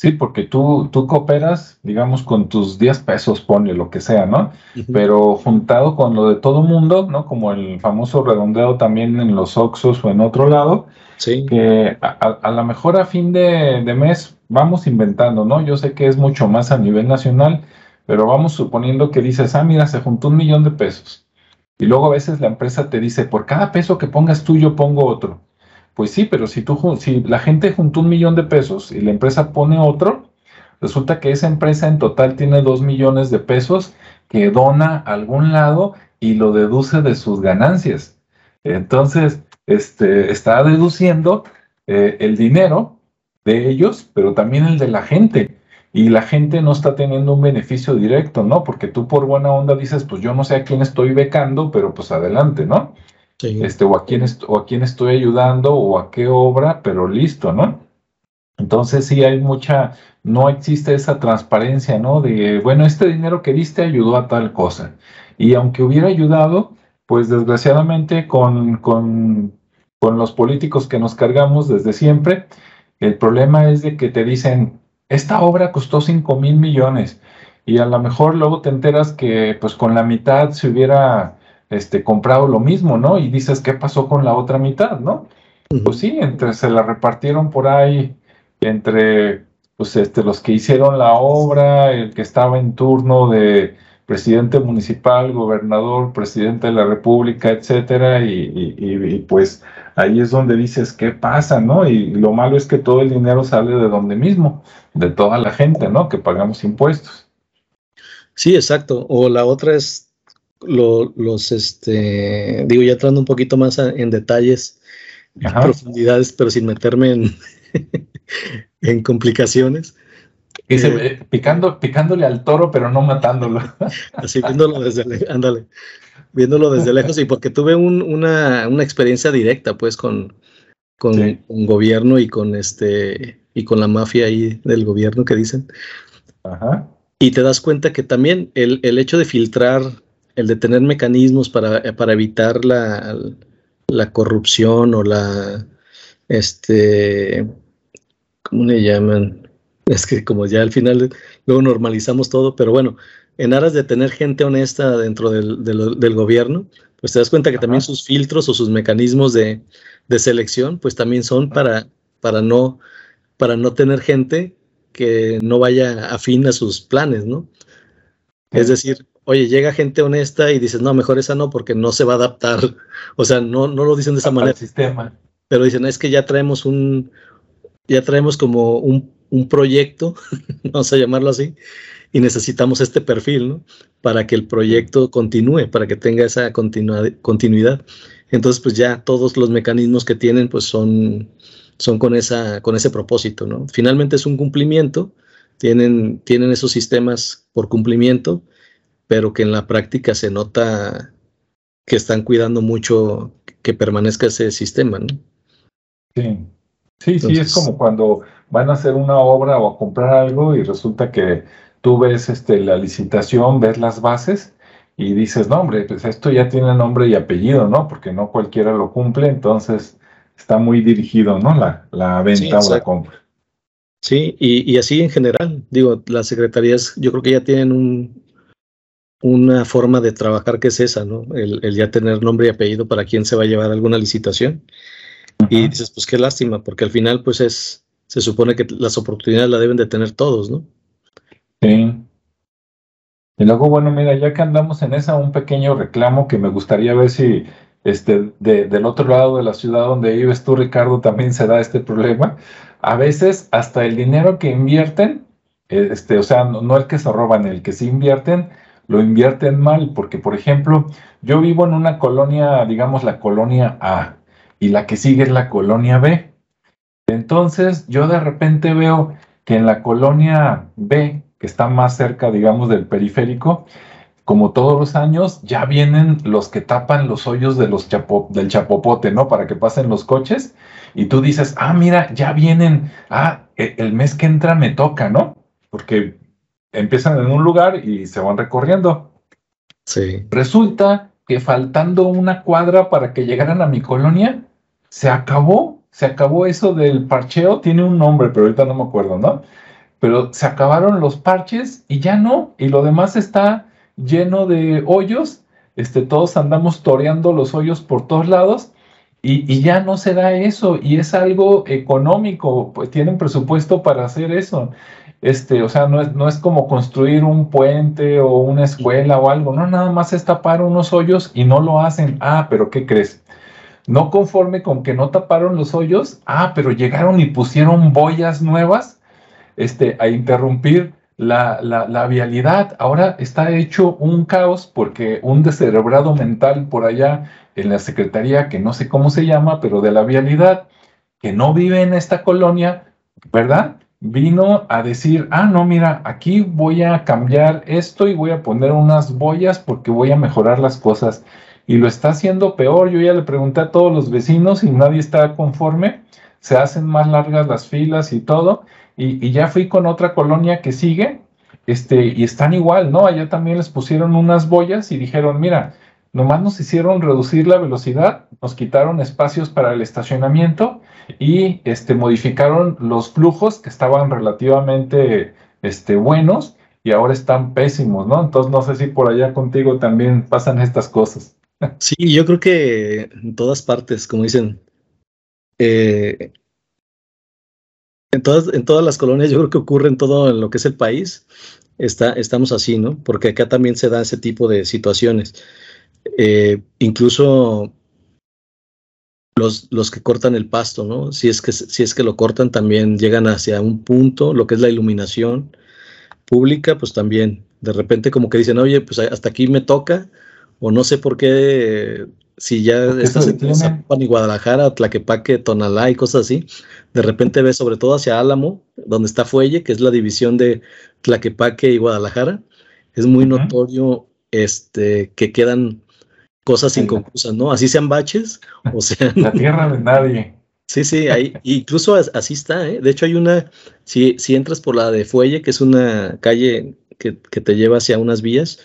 S1: Sí, porque tú, tú cooperas, digamos, con tus 10 pesos, pone lo que sea, ¿no? Pero juntado con lo de todo mundo, ¿no? Como el famoso redondeado también en los Oxos o en otro lado, sí. que a, lo mejor a fin de, de, mes vamos inventando, ¿no? Yo sé que es mucho más a nivel nacional, pero vamos suponiendo que dices, ah, mira, se juntó un millón de pesos. Y luego a veces la empresa te dice, por cada peso que pongas tú, yo pongo otro. Pues sí, pero si, tú, si la gente juntó un millón de pesos y la empresa pone otro, resulta que esa empresa en total tiene dos millones de pesos que dona a algún lado y lo deduce de sus ganancias. Entonces, este, está deduciendo eh, el dinero de ellos, pero también el de la gente. Y la gente no está teniendo un beneficio directo, ¿no? Porque tú por buena onda dices, pues yo no sé a quién estoy becando, pero pues adelante, ¿no? Este, o a quién o a quién estoy ayudando o a qué obra, pero listo, ¿no? Entonces sí hay mucha, no existe esa transparencia, ¿no? De, bueno, este dinero que diste ayudó a tal cosa. Y aunque hubiera ayudado, pues desgraciadamente con, con, con los políticos que nos cargamos desde siempre, el problema es de que te dicen, esta obra costó 5 mil millones y a lo mejor luego te enteras que pues con la mitad se hubiera este, comprado lo mismo, ¿no? Y dices, ¿qué pasó con la otra mitad, no? Pues sí, entre, se la repartieron por ahí entre pues, este, los que hicieron la obra, el que estaba en turno de presidente municipal, gobernador, presidente de la república, etcétera, y, pues ahí es donde dices, ¿qué pasa, no? Y lo malo es que todo el dinero sale de donde mismo, de toda la gente, ¿no? Que pagamos impuestos.
S2: Sí, exacto. O la otra es los, este, digo, ya entrando un poquito más en detalles, en profundidades, pero sin meterme en, en complicaciones.
S1: Eh, picando, picándole al toro, pero no matándolo.
S2: Así viéndolo desde, ándale, viéndolo desde lejos y porque tuve una, experiencia directa, pues, con, con un gobierno y con este y con la mafia ahí del gobierno que dicen. Ajá. Y te das cuenta que también el, hecho de filtrar, el de tener mecanismos para, para evitar la, la corrupción o la este ¿cómo le llaman? Es que como ya al final luego normalizamos todo, pero bueno, en aras de tener gente honesta dentro del, gobierno, pues te das cuenta que también sus filtros o sus mecanismos de, selección, pues también son para, para, no, para no tener gente que no vaya afín a sus planes, ¿no? Es decir, oye, llega gente honesta y dices, no, mejor esa no, porque no se va a adaptar. O sea, no, no lo dicen de esa manera.
S1: Sistema.
S2: Pero dicen, es que ya traemos un, ya traemos como un, proyecto, vamos a llamarlo así, y necesitamos este perfil, ¿no? Para que el proyecto continúe, para que tenga esa continuidad. Entonces, pues ya todos los mecanismos que tienen, pues son, son con, esa, con ese propósito, ¿no? Finalmente es un cumplimiento, tienen, tienen esos sistemas por cumplimiento, pero que en la práctica se nota que están cuidando mucho que permanezca ese sistema, ¿no?
S1: Sí, Sí, sí, es como cuando van a hacer una obra o a comprar algo y resulta que tú ves este, la licitación, ves las bases y dices, no, hombre, pues esto ya tiene nombre y apellido, ¿no? Porque no cualquiera lo cumple, entonces está muy dirigido, ¿no? La, la venta o la compra.
S2: Sí, y, así en general, digo, las secretarías yo creo que ya tienen un, una forma de trabajar que es esa, ¿no? El, el ya tener nombre y apellido para quién se va a llevar alguna licitación. Y dices, pues qué lástima, porque al final, pues es, se supone que las oportunidades la deben de tener todos, ¿no?
S1: Sí. Y luego, bueno, mira, ya que andamos en esa, un pequeño reclamo que me gustaría ver si este, del otro lado de la ciudad donde vives tú, Ricardo, también se da este problema. A veces hasta el dinero que invierten, este, o sea, no, no el que se roban, el que sí invierten, lo invierten mal, porque por ejemplo, yo vivo en una colonia, digamos la colonia A, y la que sigue es la colonia B. Entonces yo de repente veo que en la colonia B, que está más cerca, digamos, del periférico, como todos los años, ya vienen los que tapan los hoyos de los del chapopote, ¿no? Para que pasen los coches. Y tú dices, ah, mira, ya vienen, ah, e, el mes que entra me toca, ¿no? Porque empiezan en un lugar y se van recorriendo. Sí. Resulta que faltando una cuadra para que llegaran a mi colonia, se acabó, se acabó eso del parcheo, tiene un nombre, pero ahorita no me acuerdo, ¿no? Pero se acabaron los parches y ya no, y lo demás está lleno de hoyos, este, todos andamos toreando los hoyos por todos lados y, ya no se da eso y es algo económico, pues tienen presupuesto para hacer eso. Este, o sea, no es, no es como construir un puente o una escuela o algo, no, nada más es tapar unos hoyos y no lo hacen. Ah, pero ¿qué crees? No conforme con que no taparon los hoyos, ah, pero llegaron y pusieron boyas nuevas este, a interrumpir la, la, vialidad. Ahora está hecho un caos porque un descerebrado mental por allá en la Secretaría, que no sé cómo se llama, pero de la vialidad, que no vive en esta colonia, ¿verdad? Vino a decir, ah, no, mira, aquí voy a cambiar esto y voy a poner unas boyas porque voy a mejorar las cosas y lo está haciendo peor. Yo ya le pregunté a todos los vecinos y nadie está conforme. Se hacen más largas las filas y todo. Y, ya fui con otra colonia que sigue este, y están igual, ¿no? Allá también les pusieron unas boyas y dijeron, mira, nomás nos hicieron reducir la velocidad, nos quitaron espacios para el estacionamiento y este, modificaron los flujos que estaban relativamente este, buenos y ahora están pésimos, ¿no? Entonces no sé si por allá contigo también pasan estas cosas.
S2: Sí, yo creo que en todas partes, como dicen, eh, en, todas, en todas las colonias, yo creo que ocurre en todo lo que es el país, está, estamos así, ¿no? Porque acá también se da ese tipo de situaciones. Eh, incluso los, los, que cortan el pasto, ¿no? Si es, que, si es que lo cortan, también llegan hacia un punto, lo que es la iluminación pública, pues también, de repente como que dicen, oye, pues hasta aquí me toca, o no sé por qué, si ya estás en Zapopan y Guadalajara, Tlaquepaque, Tonalá y cosas así, de repente ves sobre todo hacia Álamo, donde está Fuelle, que es la división de Tlaquepaque y Guadalajara, es muy notorio este, que quedan cosas inconclusas, ¿no? Así sean baches, o sea...
S1: La tierra de nadie.
S2: Sí, sí, ahí, incluso así está, ¿eh? De hecho hay una, si, si entras por la de Fuelle, que es una calle que, que te lleva hacia unas vías,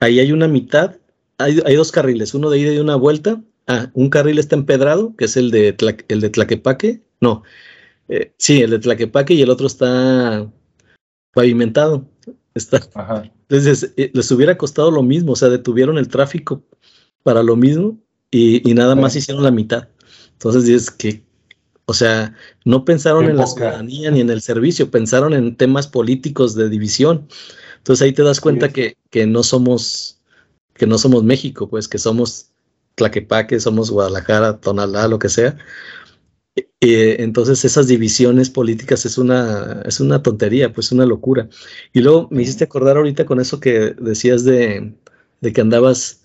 S2: ahí hay una mitad hay, dos carriles, uno de ida y una vuelta. Ah, un carril está empedrado, que es el de, el de Tlaquepaque. No, eh, sí, el de Tlaquepaque y el otro está pavimentado. Está. Entonces, eh, les hubiera costado lo mismo, o sea, detuvieron el tráfico para lo mismo y, nada más hicieron la mitad. Entonces, es que, o sea, no pensaron en la ciudadanía ni en el servicio, pensaron en temas políticos de división. Entonces ahí te das cuenta que, que no somos que no somos México, pues que somos Tlaquepaque, somos Guadalajara, Tonalá, lo que sea. entonces esas divisiones políticas es una, es una tontería, pues una locura. Y luego me hiciste acordar ahorita con eso que decías de, de que andabas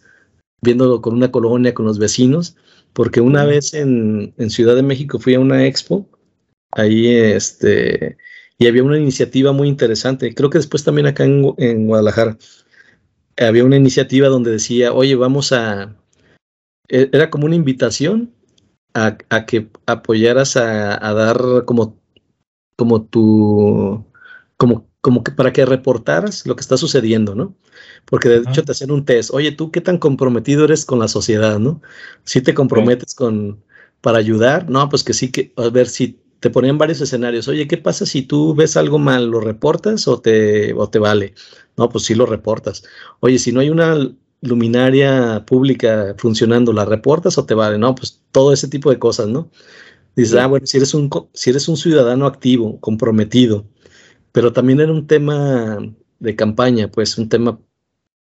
S2: viéndolo con una colonia, con los vecinos, porque una vez en, en, Ciudad de México fui a una expo, ahí este, y había una iniciativa muy interesante, creo que después también acá en, en Guadalajara, había una iniciativa donde decía, oye, vamos a, e, era como una invitación a, que apoyaras a, dar como, como tu, como, como que para que reportaras lo que está sucediendo, ¿no? Porque de hecho te hacen un test, oye, ¿tú qué tan comprometido eres con la sociedad, no? Si te comprometes con, para ayudar, no, pues que sí, que, a ver si te ponían varios escenarios. Oye, ¿qué pasa si tú ves algo mal? ¿Lo reportas o te, o te vale? No, pues sí lo reportas. Oye, si no hay una luminaria pública funcionando, ¿la reportas o te vale? No, pues todo ese tipo de cosas, ¿no? Dices, ah, bueno, si eres, un, si eres un ciudadano activo, comprometido, pero también era un tema de campaña, pues un tema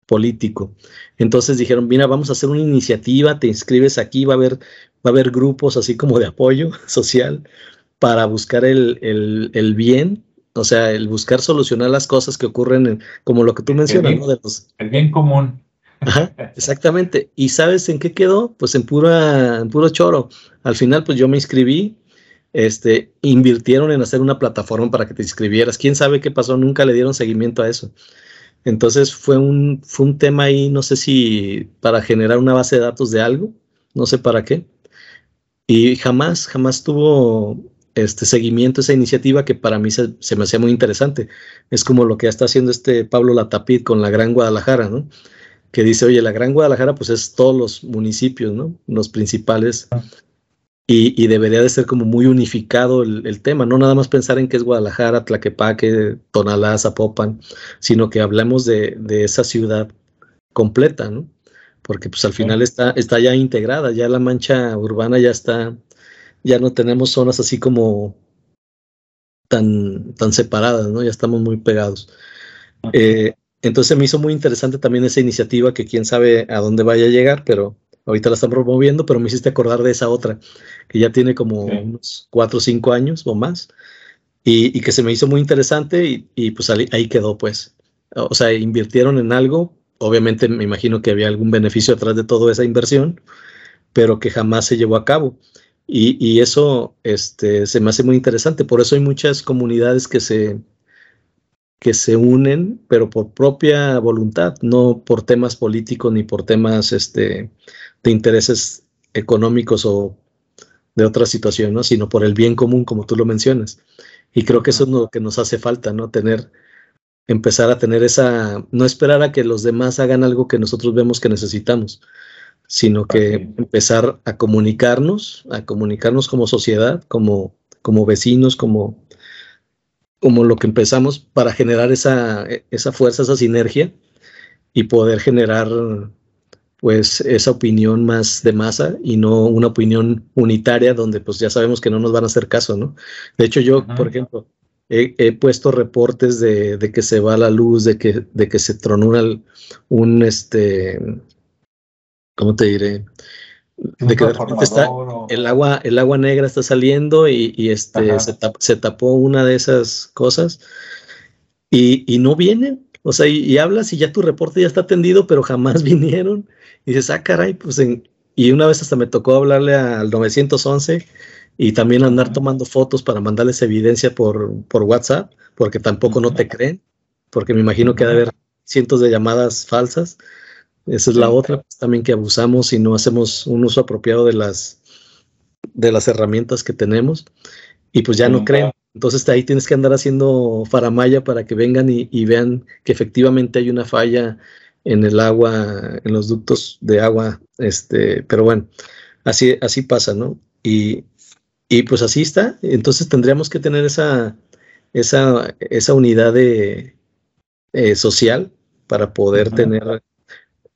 S2: político. Entonces dijeron, mira, vamos a hacer una iniciativa, te inscribes aquí, va a haber, va a haber grupos así como de apoyo social para buscar el, el, bien, o sea, el buscar solucionar las cosas que ocurren, como lo que tú mencionas,
S1: el bien,
S2: ¿no? De los,
S1: el bien común.
S2: Ajá, exactamente. ¿Y sabes en qué quedó? Pues en, pura, en puro choro. Al final, pues yo me inscribí, este, invirtieron en hacer una plataforma para que te inscribieras. ¿Quién sabe qué pasó? Nunca le dieron seguimiento a eso. Entonces fue un, fue un tema ahí, no sé si para generar una base de datos de algo, no sé para qué. Y jamás, jamás tuvo este seguimiento, esa iniciativa que para mí se, me hacía muy interesante. Es como lo que está haciendo este Pablo Latapid con la Gran Guadalajara, ¿no? Que dice, oye, la Gran Guadalajara pues es todos los municipios, ¿no? Los principales. Y, y debería de ser como muy unificado el, tema, no nada más pensar en que es Guadalajara, Tlaquepaque, Tonalá, Zapopan, sino que hablemos de, de esa ciudad completa, ¿no? Porque pues al final está, está ya integrada, ya la mancha urbana ya está ya no tenemos zonas así como tan, tan separadas, ¿no? Ya estamos muy pegados. Eh, entonces me hizo muy interesante también esa iniciativa que quién sabe a dónde vaya a llegar, pero ahorita la están promoviendo, pero me hiciste acordar de esa otra, que ya tiene como unos cuatro o cinco años o más, y, que se me hizo muy interesante y, pues ahí, ahí, quedó, pues. O sea, invirtieron en algo, obviamente me imagino que había algún beneficio atrás de toda esa inversión, pero que jamás se llevó a cabo. Y, eso este, se me hace muy interesante. Por eso hay muchas comunidades que se, que se unen, pero por propia voluntad, no por temas políticos ni por temas este, de intereses económicos o de otra situación, ¿no? sino por el bien común, como tú lo mencionas. Y creo que eso es lo que nos hace falta, ¿no? Tener, empezar a tener esa, no esperar a que los demás hagan algo que nosotros vemos que necesitamos, sino que empezar a comunicarnos, a comunicarnos como sociedad, como, como vecinos, como, como lo que empezamos para generar esa, esa fuerza, esa sinergia y poder generar pues esa opinión más de masa y no una opinión unitaria donde pues ya sabemos que no nos van a hacer caso, ¿no? De hecho yo, por ejemplo, he, puesto reportes de, que se va la luz, de que, de que se tronó un, este, ¿cómo te diré? De que de repente está, el agua, el agua negra está saliendo y, este, se, tapó una de esas cosas y, y no vienen. O sea, y, hablas y ya tu reporte ya está atendido, pero jamás vinieron. Y dices, ah, caray, pues en, y una vez hasta me tocó hablarle al 911 y también andar tomando fotos para mandarles evidencia por, por WhatsApp, porque tampoco no te creen, porque me imagino que ha de haber cientos de llamadas falsas. Esa es la otra, pues, también que abusamos y no hacemos un uso apropiado de las, de las herramientas que tenemos. Y pues ya no creen. Entonces ahí tienes que andar haciendo faramaya para que vengan y, y, vean que efectivamente hay una falla en el agua, en los ductos de agua. Este, pero bueno, así, así pasa, ¿no? Y, y pues así está. Entonces tendríamos que tener esa, esa, esa unidad de, eh, social para poder tener,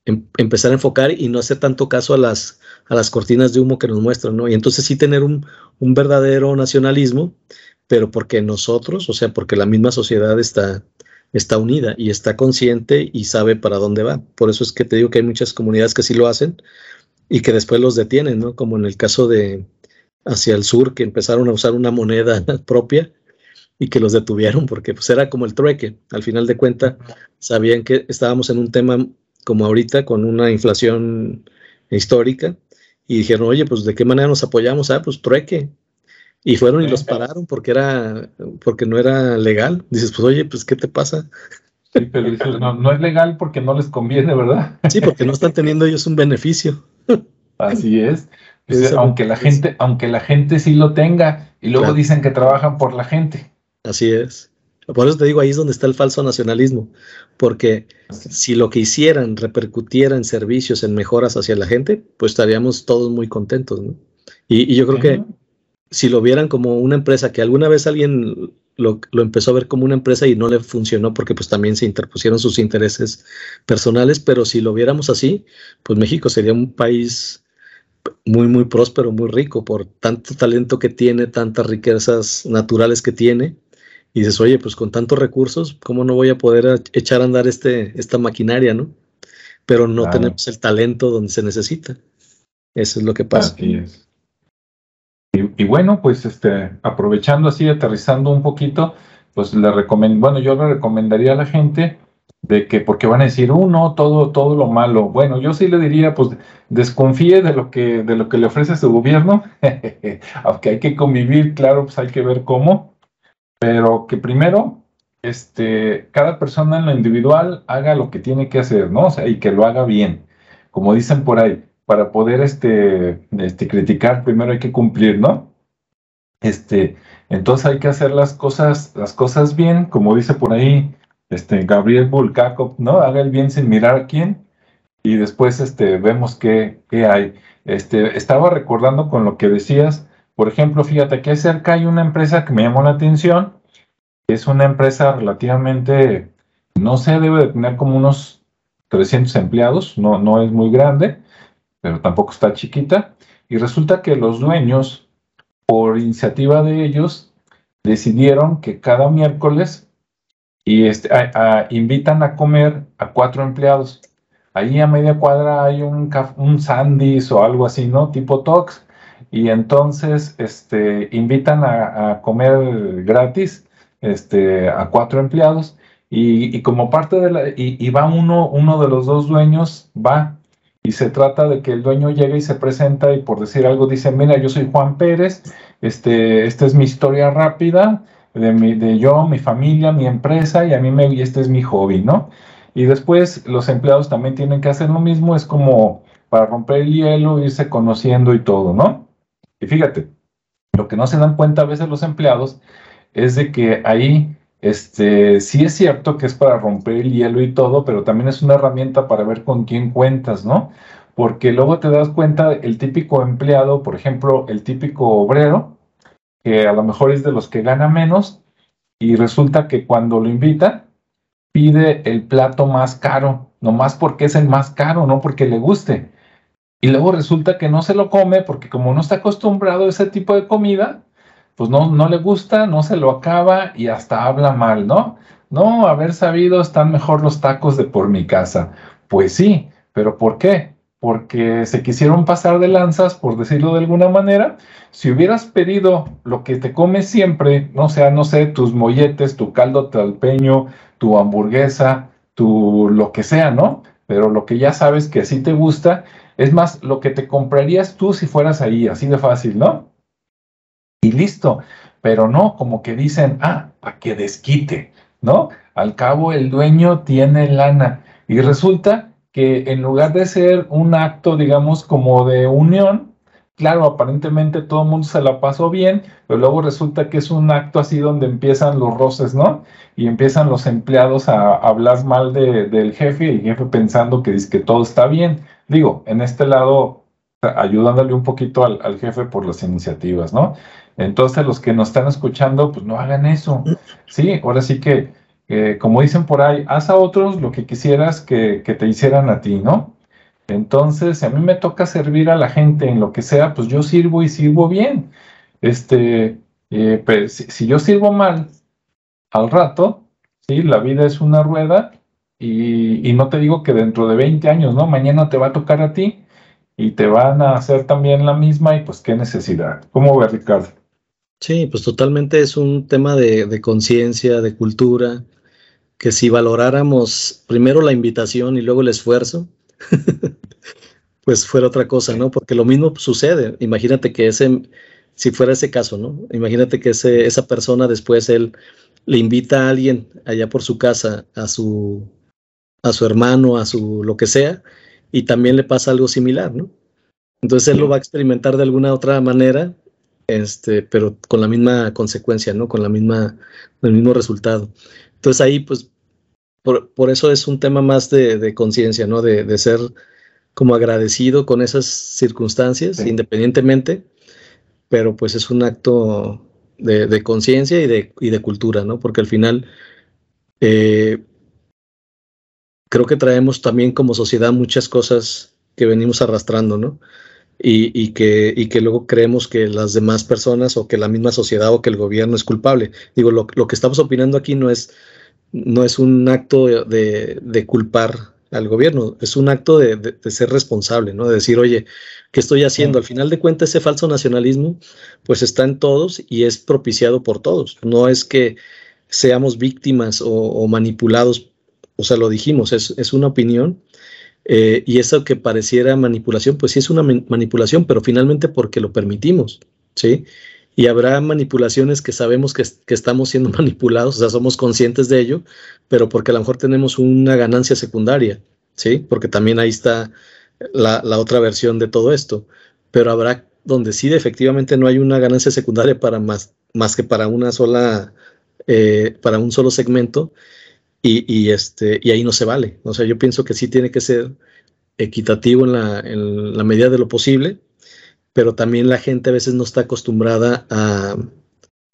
S2: em, empezar a enfocar y no hacer tanto caso a las, a las cortinas de humo que nos muestran, ¿no? Y entonces sí tener un, un verdadero nacionalismo, pero porque nosotros, o sea, porque la misma sociedad está, está unida y está consciente y sabe para dónde va. Por eso es que te digo que hay muchas comunidades que sí lo hacen y que después los detienen, ¿no? Como en el caso de, hacia el sur que empezaron a usar una moneda propia y que los detuvieron porque pues era como el trueque. Al final de cuentas sabían que estábamos en un tema como ahorita con una inflación histórica y dijeron, oye, pues de qué manera nos apoyamos, ah, pues trueque. Y fueron y los pararon porque era, porque no era legal. Dices, pues oye, pues ¿qué te pasa?
S1: Sí, pero dices, no, no es legal porque no les conviene, ¿verdad?
S2: Sí, porque no están teniendo ellos un beneficio.
S1: Así es aunque la gente, aunque la gente sí lo tenga, y luego dicen que trabajan por la gente.
S2: Así es. Por eso te digo, ahí es donde está el falso nacionalismo, porque si lo que hicieran repercutiera en servicios, en mejoras hacia la gente, pues estaríamos todos muy contentos, ¿no? Y, yo creo que si lo vieran como una empresa, que alguna vez alguien lo, lo, empezó a ver como una empresa y no le funcionó porque pues también se interpusieron sus intereses personales, pero si lo viéramos así, pues México sería un país muy, muy próspero, muy rico por tanto talento que tiene, tantas riquezas naturales que tiene. Y dices, oye, pues con tantos recursos, ¿cómo no voy a poder echar a andar este, esta maquinaria, no? Pero no tenemos el talento donde se necesita. Eso es lo que pasa.
S1: Y, bueno, pues este, aprovechando así, aterrizando un poquito, pues le recomiendo, bueno, yo le recomendaría a la gente de que porque van a decir, uno, uh, todo, todo lo malo. Bueno, yo sí le diría, pues desconfíe de lo que, de lo que le ofrece su gobierno, aunque hay que convivir, claro, pues hay que ver cómo, pero que primero, este, cada persona en lo individual haga lo que tiene que hacer, ¿no? O sea, y que lo haga bien, como dicen por ahí, para poder, este, este, criticar, primero hay que cumplir, ¿no? Este, entonces hay que hacer las cosas, las cosas bien, como dice por ahí, este, Gabriel Bulgakov, ¿no? Haga el bien sin mirar a quién y después este, vemos qué, qué hay. Este, estaba recordando con lo que decías, por ejemplo, fíjate, aquí cerca hay una empresa que me llamó la atención, es una empresa relativamente, no sé, debe de tener como unos 300 empleados, no, no es muy grande, pero tampoco está chiquita, y resulta que los dueños, por iniciativa de ellos, decidieron que cada miércoles y este, invitan a comer a cuatro empleados. Ahí a media cuadra hay un, un o algo así, ¿no? Tipo Tox. Y entonces este, invitan a, comer gratis este, a cuatro empleados. Y, como parte de la. Y, va uno, uno de los dos dueños, va. Y se trata de que el dueño llegue y se presenta y por decir algo dice, mira, yo soy Juan Pérez, este, esta es mi historia rápida, de, mi, de yo, mi familia, mi empresa y a mí me, y este es mi hobby, ¿no? Y después los empleados también tienen que hacer lo mismo, es como para romper el hielo, irse conociendo y todo, ¿no? Y fíjate, lo que no se dan cuenta a veces los empleados es de que ahí, este, sí es cierto que es para romper el hielo y todo, pero también es una herramienta para ver con quién cuentas, ¿no? Porque luego te das cuenta, el típico empleado, por ejemplo, el típico obrero, que a lo mejor es de los que gana menos y resulta que cuando lo invita pide el plato más caro nomás porque es el más caro, no porque le guste. Y luego resulta que no se lo come porque como no está acostumbrado a ese tipo de comida, pues no, no le gusta, no se lo acaba y hasta habla mal, ¿no? No, haber sabido están mejor los tacos de por mi casa. Pues sí, pero ¿por qué? Porque se quisieron pasar de lanzas, por decirlo de alguna manera. Si hubieras pedido lo que te comes siempre, no sea, no sé, tus molletes, tu caldo talpeño, tu hamburguesa, tu lo que sea, ¿no? Pero lo que ya sabes que sí te gusta, es más, lo que te comprarías tú si fueras ahí, así de fácil, ¿no? Y listo. Pero no, como que dicen, ah, para que desquite, ¿no? Al cabo el dueño tiene lana. Y resulta que en lugar de ser un acto, digamos, como de unión, claro, aparentemente todo el mundo se la pasó bien, pero luego resulta que es un acto así donde empiezan los roces, ¿no? Y empiezan los empleados a hablar mal del jefe y el jefe pensando que, que todo está bien. Digo, en este lado, ayudándole un poquito al jefe por las iniciativas, ¿no? Entonces, los que nos están escuchando, pues no hagan eso. Sí, ahora sí que, como dicen por ahí, haz a otros lo que quisieras que, te hicieran a ti, ¿no? Entonces, si a mí me toca servir a la gente en lo que sea, pues yo sirvo y sirvo bien. Este, eh, pues, si, yo sirvo mal al rato, sí, la vida es una rueda y, y, no te digo que dentro de 20 años, ¿no? Mañana te va a tocar a ti y te van a hacer también la misma y pues qué necesidad. ¿Cómo ve Ricardo?
S2: Sí, pues totalmente es un tema de, conciencia, de cultura, que si valoráramos primero la invitación y luego el esfuerzo, pues fuera otra cosa, ¿no? Porque lo mismo sucede. Imagínate que ese, si fuera ese caso, ¿no? Imagínate que ese, esa persona después él le invita a alguien allá por su casa, a su, a su hermano, a su lo que sea, y también le pasa algo similar, ¿no? Entonces él lo va a experimentar de alguna otra manera este, pero con la misma consecuencia, ¿no? Con la misma, el mismo resultado. Entonces ahí, pues, por, eso es un tema más de, conciencia, ¿no? De, ser como agradecido con esas circunstancias, independientemente, pero pues es un acto de, conciencia y de, y de cultura, ¿no? Porque al final eh, creo que traemos también como sociedad muchas cosas que venimos arrastrando, ¿no? Y, que, y que luego creemos que las demás personas o que la misma sociedad o que el gobierno es culpable. Digo, lo, lo que estamos opinando aquí no es, no es un acto de, de culpar al gobierno, es un acto de, de, ser responsable, ¿no? De decir, oye, ¿qué estoy haciendo? Al final de cuentas, ese falso nacionalismo, pues está en todos y es propiciado por todos. No es que seamos víctimas o, o manipulados, o sea, lo dijimos, es, es una opinión eh, y eso que pareciera manipulación, pues sí es una manipulación, pero finalmente porque lo permitimos, ¿sí? Y habrá manipulaciones que sabemos que, estamos siendo manipulados, o sea, somos conscientes de ello, pero porque a lo mejor tenemos una ganancia secundaria, ¿sí? Porque también ahí está la, otra versión de todo esto. Pero habrá donde sí efectivamente no hay una ganancia secundaria para más, más que para una sola, eh, para un solo segmento, y, este, y ahí no se vale. O sea, yo pienso que sí tiene que ser equitativo en la, en la medida de lo posible, pero también la gente a veces no está acostumbrada a,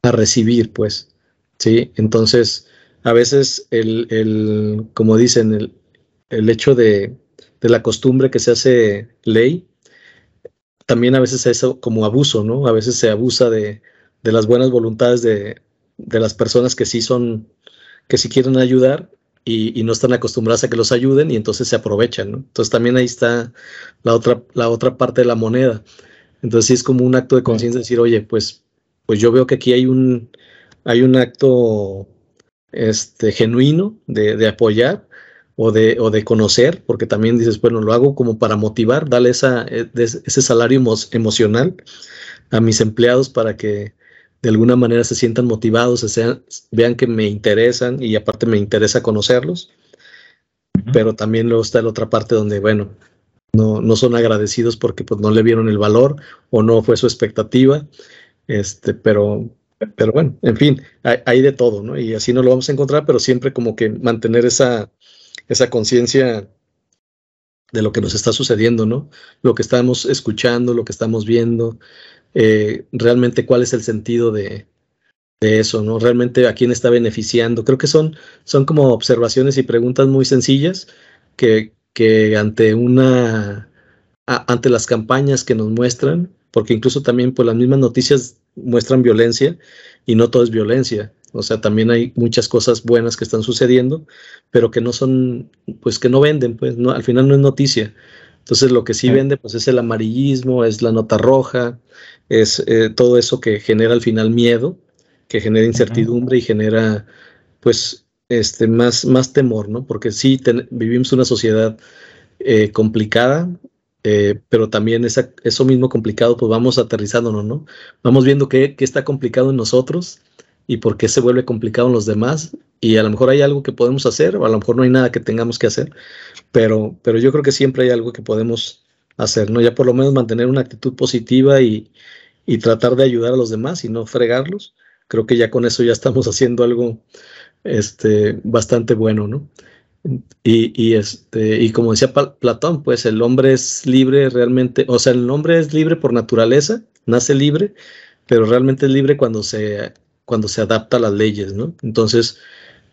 S2: a recibir, pues, ¿sí? Entonces, a veces el, el como dicen, el, el hecho de, de, la costumbre que se hace ley, también a veces es como abuso, ¿no? A veces se abusa de, de las buenas voluntades de, de las personas que sí son que si quieren ayudar y, no están acostumbradas a que los ayuden y entonces se aprovechan, ¿no? Entonces también ahí está la otra, la otra parte de la moneda. Entonces sí es como un acto de conciencia decir, oye, pues, pues yo veo que aquí hay un, hay un acto este, genuino de, apoyar o de, o de conocer, porque también dices, bueno, lo hago como para motivar, darle esa, e, ese salario emocional a mis empleados para que de alguna manera se sientan motivados, se vean que me interesan y aparte me interesa conocerlos. Pero también luego está la otra parte donde, bueno, no, no son agradecidos porque pues no le vieron el valor o no fue su expectativa. Este, pero, pero bueno, en fin, hay, de todo, ¿no? Y así no lo vamos a encontrar, pero siempre como que mantener esa, esa conciencia de lo que nos está sucediendo, ¿no? Lo que estamos escuchando, lo que estamos viendo, eh, realmente cuál es el sentido de, eso, ¿no? Realmente a quién está beneficiando. Creo que son, son como observaciones y preguntas muy sencillas, que, que ante una ante las campañas que nos muestran, porque incluso también pues las mismas noticias muestran violencia y no todo es violencia. O sea, también hay muchas cosas buenas que están sucediendo, pero que no son, pues que no venden, pues no, al final no es noticia. Entonces lo que sí, vende pues es el amarillismo, es la nota roja, es eh, todo eso que genera al final miedo, que genera incertidumbre y genera pues este más, más temor, ¿no? Porque sí vivimos una sociedad eh, complicada, eh, pero también esa, eso mismo complicado, pues vamos aterrizándonos, ¿no? Vamos viendo qué, qué, está complicado en nosotros y por qué se vuelve complicado en los demás. Y a lo mejor hay algo que podemos hacer, o a lo mejor no hay nada que tengamos que hacer, pero, pero yo creo que siempre hay algo que podemos hacer, ¿no? Ya por lo menos mantener una actitud positiva y, y tratar de ayudar a los demás y no fregarlos. Creo que ya con eso ya estamos haciendo algo este, bastante bueno, ¿no? Y, este, y como decía Platón, pues el hombre es libre realmente, o sea, el hombre es libre por naturaleza, nace libre, pero realmente es libre cuando se, cuando se adapta a las leyes, ¿no? Entonces,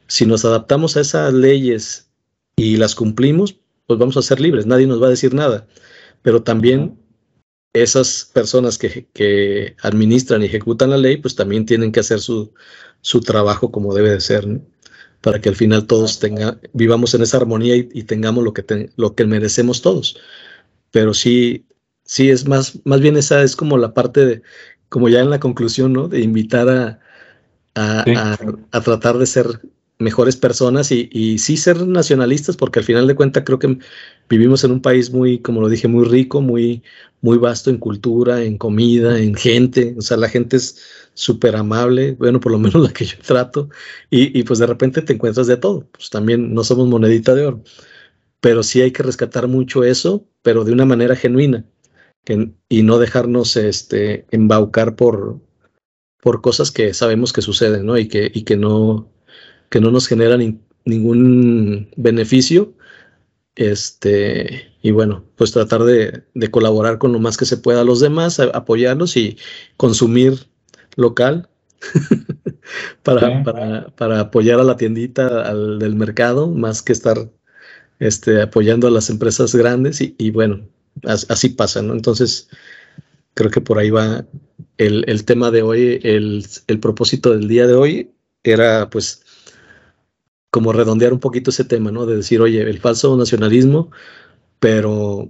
S2: si nos adaptamos a esas leyes y las cumplimos, pues vamos a ser libres, nadie nos va a decir nada. Pero también esas personas que, que administran y ejecutan la ley, pues también tienen que hacer su, su trabajo como debe de ser, ¿no? para que al final todos tenga, vivamos en esa armonía y, tengamos lo que, lo que merecemos todos. Pero sí, sí es más, más bien esa es como la parte de, como ya en la conclusión, ¿no? De invitar a, a, tratar de ser mejores personas y, y, sí ser nacionalistas, porque al final de cuentas creo que vivimos en un país muy, como lo dije, muy rico, muy, muy vasto en cultura, en comida, en gente. O sea, la gente es súper amable, bueno, por lo menos la que yo trato, y, pues de repente te encuentras de todo, pues también no somos monedita de oro, pero sí hay que rescatar mucho eso, pero de una manera genuina, y no dejarnos este, embaucar por, por cosas que sabemos que suceden, ¿no? Y que, y que, no, que no nos generan ningún beneficio, este, y bueno, pues tratar de, de, colaborar con lo más que se pueda a los demás, apoyarlos y consumir local para, para, para, apoyar a la tiendita al, del mercado, más que estar este, apoyando a las empresas grandes y, bueno, así pasa, ¿no? Entonces, creo que por ahí va el, el tema de hoy, el, el, propósito del día de hoy era pues como redondear un poquito ese tema, ¿no? De decir, oye, el falso nacionalismo, pero,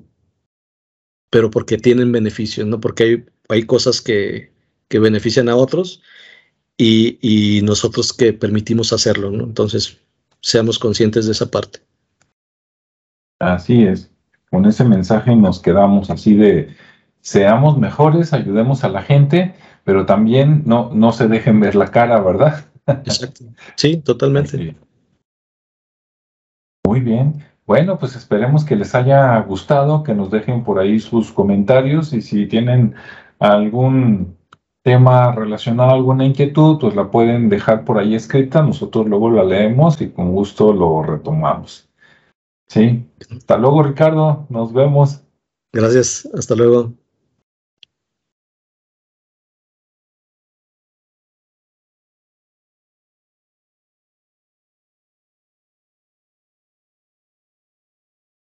S2: pero porque tienen beneficios, ¿no? Porque hay, hay cosas que, que benefician a otros y, nosotros que permitimos hacerlo, ¿no? Entonces, seamos conscientes de esa parte.
S1: Así es. Con ese mensaje nos quedamos así de seamos mejores, ayudemos a la gente, pero también no, no se dejen ver la cara, ¿verdad?
S2: Exacto. Sí, totalmente.
S1: Muy bien. Bueno, pues esperemos que les haya gustado, que nos dejen por ahí sus comentarios y si tienen algún tema relacionado a alguna inquietud, pues la pueden dejar por ahí escrita, nosotros luego la leemos y con gusto lo retomamos. Sí, hasta luego Ricardo, nos vemos.
S2: Gracias, hasta luego.